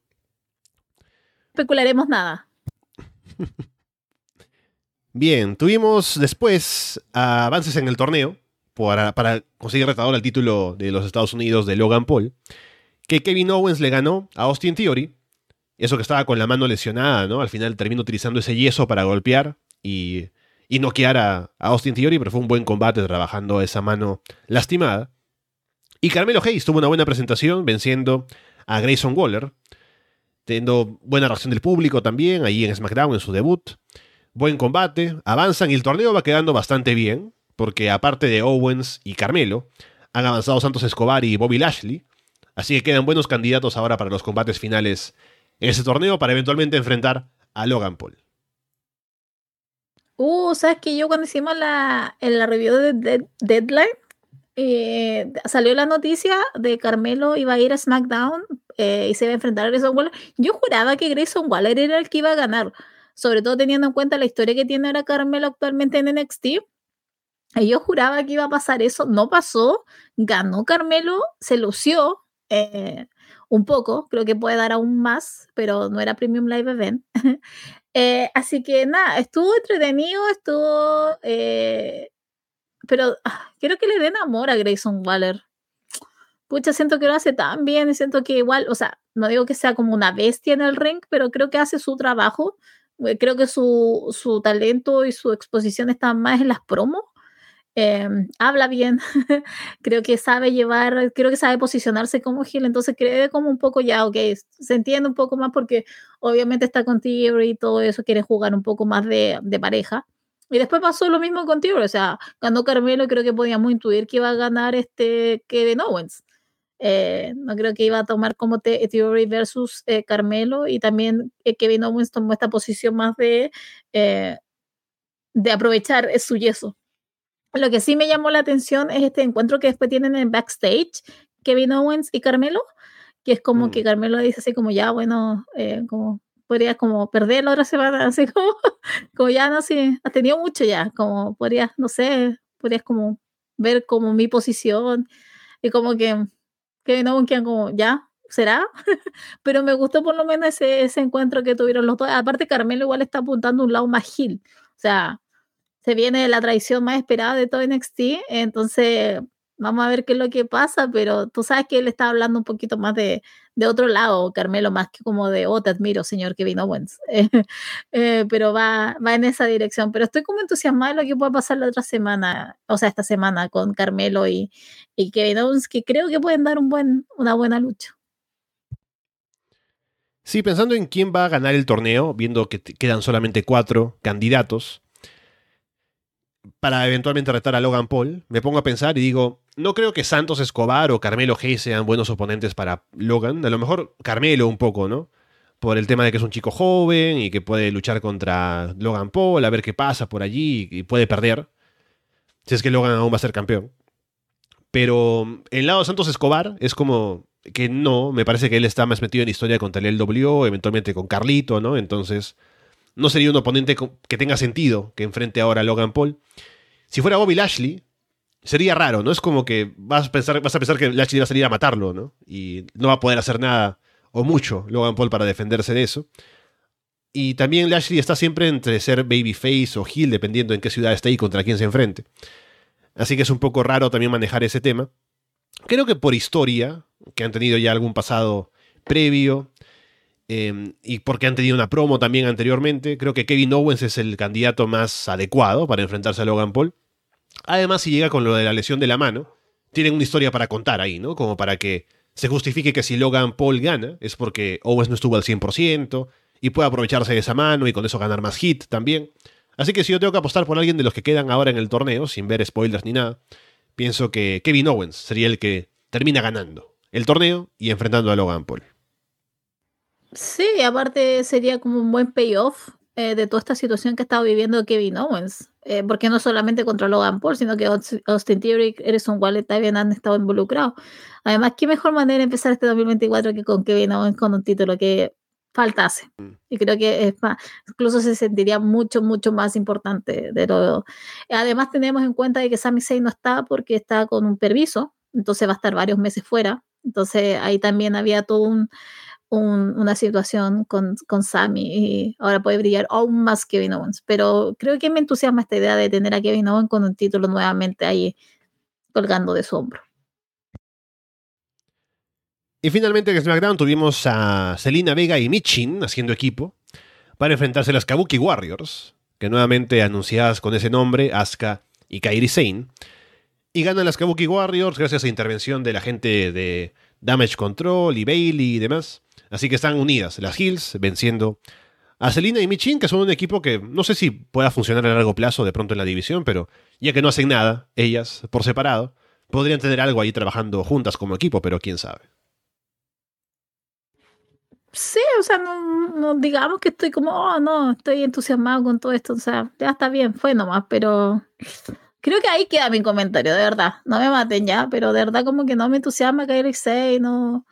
Especularemos nada. Bien, tuvimos después avances en el torneo para, conseguir retador al título de los Estados Unidos de Logan Paul, que Kevin Owens le ganó a Austin Theory, eso que estaba con la mano lesionada, ¿no? Al final terminó utilizando ese yeso para golpear y, y noquear a, Austin Theory, pero fue un buen combate trabajando esa mano lastimada. Y Carmelo Hayes tuvo una buena presentación venciendo a Grayson Waller, teniendo buena reacción del público también, ahí en SmackDown en su debut. Buen combate, avanzan y el torneo va quedando bastante bien, porque aparte de Owens y Carmelo, han avanzado Santos Escobar y Bobby Lashley, así que quedan buenos candidatos ahora para los combates finales en ese torneo para eventualmente enfrentar a Logan Paul. Uh, sabes que yo cuando hicimos la, en la review de, Deadline, eh, salió la noticia de Carmelo iba a ir a SmackDown eh, y se iba a enfrentar a Grayson Waller. Yo juraba que Grayson Waller era el que iba a ganar, sobre todo teniendo en cuenta la historia que tiene ahora Carmelo actualmente en NXT. Y yo juraba que iba a pasar eso, no pasó, ganó Carmelo, se lució eh, un poco, creo que puede dar aún más, pero no era Premium Live Event. Eh, así que nada, estuvo entretenido, estuvo... pero ah, quiero que le den amor a Grayson Waller pucha, siento que lo hace tan bien siento que igual, o sea, no digo que sea como una bestia en el ring, pero creo que hace su trabajo. Eh, creo que su, su talento y su exposición están más en las promos. Em, habla bien, creo que sabe llevar, creo que sabe posicionarse como Gil, entonces cree como un poco ya, ok, se entiende un poco más porque obviamente está con Theory y todo eso, quiere jugar un poco más de, de pareja. Y después pasó lo mismo con Theory, o sea, ganó Carmelo creo que podíamos intuir que iba a ganar este Kevin Owens. Eh, no creo que iba a tomar como Theory versus eh, Carmelo y también eh, Kevin Owens tomó esta posición más de, de aprovechar su yeso. Lo que sí me llamó la atención es este encuentro que después tienen en backstage Kevin Owens y Carmelo, que es como que mm. Carmelo dice así como ya, bueno, como podrías como perder la otra semana, así como, como ya no sé, has tenido mucho ya, como podrías, no sé, podrías como ver como mi posición y como que que no quedan como, ya, ¿será? Pero me gustó por lo menos ese, ese encuentro que tuvieron los dos. Aparte, Carmelo igual está apuntando un lado más gil. O sea, se viene la traición más esperada de todo NXT. Entonces, vamos a ver qué es lo que pasa. Pero tú sabes que él está hablando un poquito más de, de otro lado, Carmelo, más que como de, oh, te admiro, señor Kevin Owens. Eh, pero va, va en esa dirección. Pero estoy como entusiasmada de lo que pueda pasar la otra semana, o sea, esta semana con Carmelo y, y Kevin Owens, que creo que pueden dar un buen, una buena lucha. Sí, pensando en quién va a ganar el torneo, viendo que quedan solamente cuatro candidatos, para eventualmente retar a Logan Paul, me pongo a pensar y digo, no creo que Santos Escobar o Carmelo Hayes sean buenos oponentes para Logan. A lo mejor Carmelo un poco, ¿no? por el tema de que es un chico joven y que puede luchar contra Logan Paul, a ver qué pasa por allí y puede perder. Si es que Logan aún va a ser campeón. Pero el lado de Santos Escobar es como que no, me parece que él está más metido en historia contra el LWO, eventualmente con Carlito, ¿no? Entonces, no sería un oponente que tenga sentido que enfrente ahora a Logan Paul. Si fuera Bobby Lashley, sería raro, ¿no? Es como que vas a pensar, que Lashley va a salir a matarlo, ¿no? Y no va a poder hacer nada o mucho Logan Paul para defenderse de eso. Y también Lashley está siempre entre ser babyface o heel, dependiendo en qué ciudad esté y contra quién se enfrente. Así que es un poco raro también manejar ese tema. Creo que por historia, que han tenido ya algún pasado previo, em, y porque han tenido una promo también anteriormente, creo que Kevin Owens es el candidato más adecuado para enfrentarse a Logan Paul. Además, si llega con lo de la lesión de la mano, tienen una historia para contar ahí, ¿no? Como para que se justifique que si Logan Paul gana es porque Owens no estuvo al 100% y puede aprovecharse de esa mano y con eso ganar más hit también. Así que si yo tengo que apostar por alguien de los que quedan ahora en el torneo, sin ver spoilers ni nada, pienso que Kevin Owens sería el que termina ganando el torneo y enfrentando a Logan Paul. Sí, aparte sería como un buen payoff eh, de toda esta situación que ha estado viviendo Kevin Owens. Eh, porque no solamente contra Logan Paul, sino que Austin Theory, Erison Wallet también han estado involucrados. Además, qué mejor manera de empezar este 2024 que con Kevin Owens con un título que faltase. Mm. Y creo que es incluso se sentiría mucho, mucho más importante de todo. Además, tenemos en cuenta de que Sami Zayn no está porque está con un permiso, entonces va a estar varios meses fuera. Entonces, ahí también había todo un, una situación con, con Sammy y ahora puede brillar aún más Kevin Owens. Pero creo que me entusiasma esta idea de tener a Kevin Owens con un título nuevamente ahí colgando de su hombro. Y finalmente en SmackDown tuvimos a Selina Vega y Michin haciendo equipo para enfrentarse a las Kabuki Warriors, que nuevamente anunciadas con ese nombre, Asuka y Kairi Sane. Y ganan las Kabuki Warriors gracias a intervención de la gente de Damage Control y Bailey y demás. Así que están unidas las Hills venciendo a Selina y Michin, que son un equipo que no sé si pueda funcionar a largo plazo de pronto en la división, pero ya que no hacen nada, ellas, por separado, podrían tener algo ahí trabajando juntas como equipo, pero quién sabe. Sí, o sea, no, digamos que estoy como, oh, no, estoy entusiasmado con todo esto, o sea, ya está bien, fue nomás, pero creo que ahí queda mi comentario, de verdad, no me maten ya, pero de verdad como que no me entusiasma Kairi 6, no,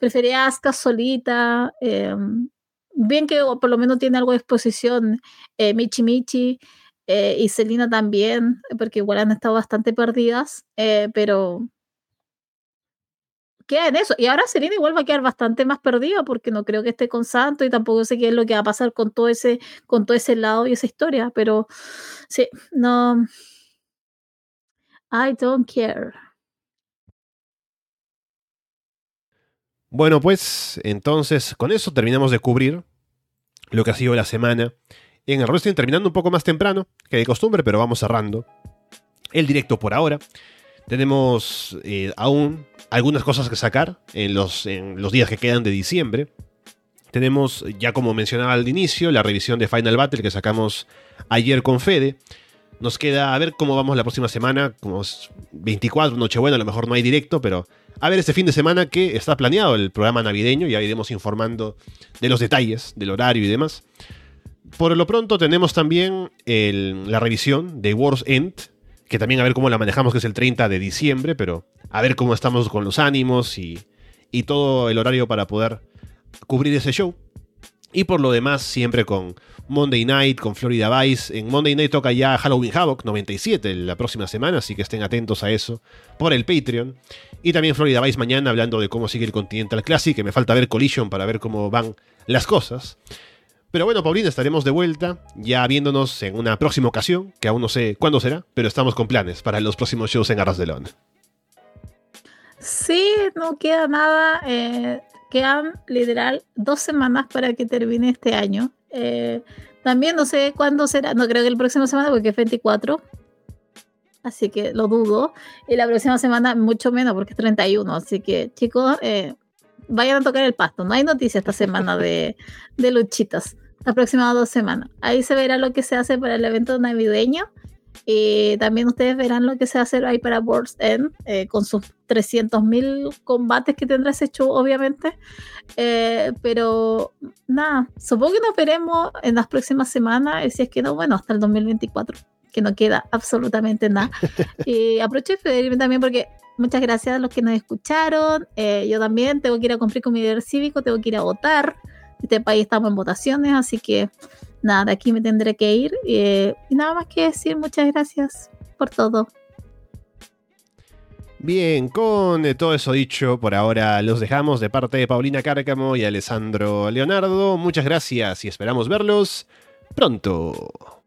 prefería Asuka solita. Em, bien que por lo menos tiene algo de exposición eh, Michi Michi eh, y Selina también, porque igual han estado bastante perdidas, eh, pero queda en eso. Y ahora Selina igual va a quedar bastante más perdida porque no creo que esté con Santo y tampoco sé qué es lo que va a pasar con todo ese, con todo ese lado y esa historia, pero sí, no. I don't care. Bueno, pues entonces con eso terminamos de cubrir lo que ha sido la semana en el wrestling, terminando un poco más temprano que de costumbre, pero vamos cerrando el directo por ahora. Tenemos eh, aún algunas cosas que sacar en los, en los días que quedan de diciembre. Tenemos, ya como mencionaba al inicio, la revisión de Final Battle que sacamos ayer con Fede. Nos queda a ver cómo vamos la próxima semana, como 24, Nochebuena, a lo mejor no hay directo, pero a ver este fin de semana que está planeado el programa navideño, ya iremos informando de los detalles, del horario y demás. Por lo pronto tenemos también la revisión de Wars End, que también a ver cómo la manejamos, que es el 30 de diciembre, pero a ver cómo estamos con los ánimos y todo el horario para poder cubrir ese show. Y por lo demás, siempre con Monday Night, con Florida Vice. En Monday Night toca ya Halloween Havoc 97 la próxima semana, así que estén atentos a eso por el Patreon. Y también Florida Vice mañana hablando de cómo sigue el Continental Classic, que me falta ver Collision para ver cómo van las cosas. Pero bueno, Paulina, estaremos de vuelta, ya viéndonos en una próxima ocasión, que aún no sé cuándo será, pero estamos con planes para los próximos shows en Arras de León. Sí, no queda nada. Eh, quedan literal dos semanas para que termine este año. Eh, también no sé cuándo será, no creo que el próximo semana porque es 24. Así que lo dudo. Y la próxima semana mucho menos porque es 31. Así que chicos, eh, vayan a tocar el pasto. No hay noticia esta semana de, de luchitas. La próxima dos semanas. Ahí se verá lo que se hace para el evento navideño. Y también ustedes verán lo que se va a hacer ahí para World's End, eh, con sus 300.000 combates que tendrá ese show, obviamente. Eh, pero nada, supongo que nos veremos en las próximas semanas, y si es que no, bueno, hasta el 2024, que no queda absolutamente nada. y aprovecho de pedirme también porque muchas gracias a los que nos escucharon. Eh, yo también tengo que ir a cumplir con mi deber cívico, tengo que ir a votar. Este país estamos en votaciones, así que nada, aquí me tendré que ir. y nada más que decir, muchas gracias por todo. Bien, con todo eso dicho, por ahora los dejamos de parte de Paulina Cárcamo y Alessandro Leonardo. Muchas gracias y esperamos verlos pronto.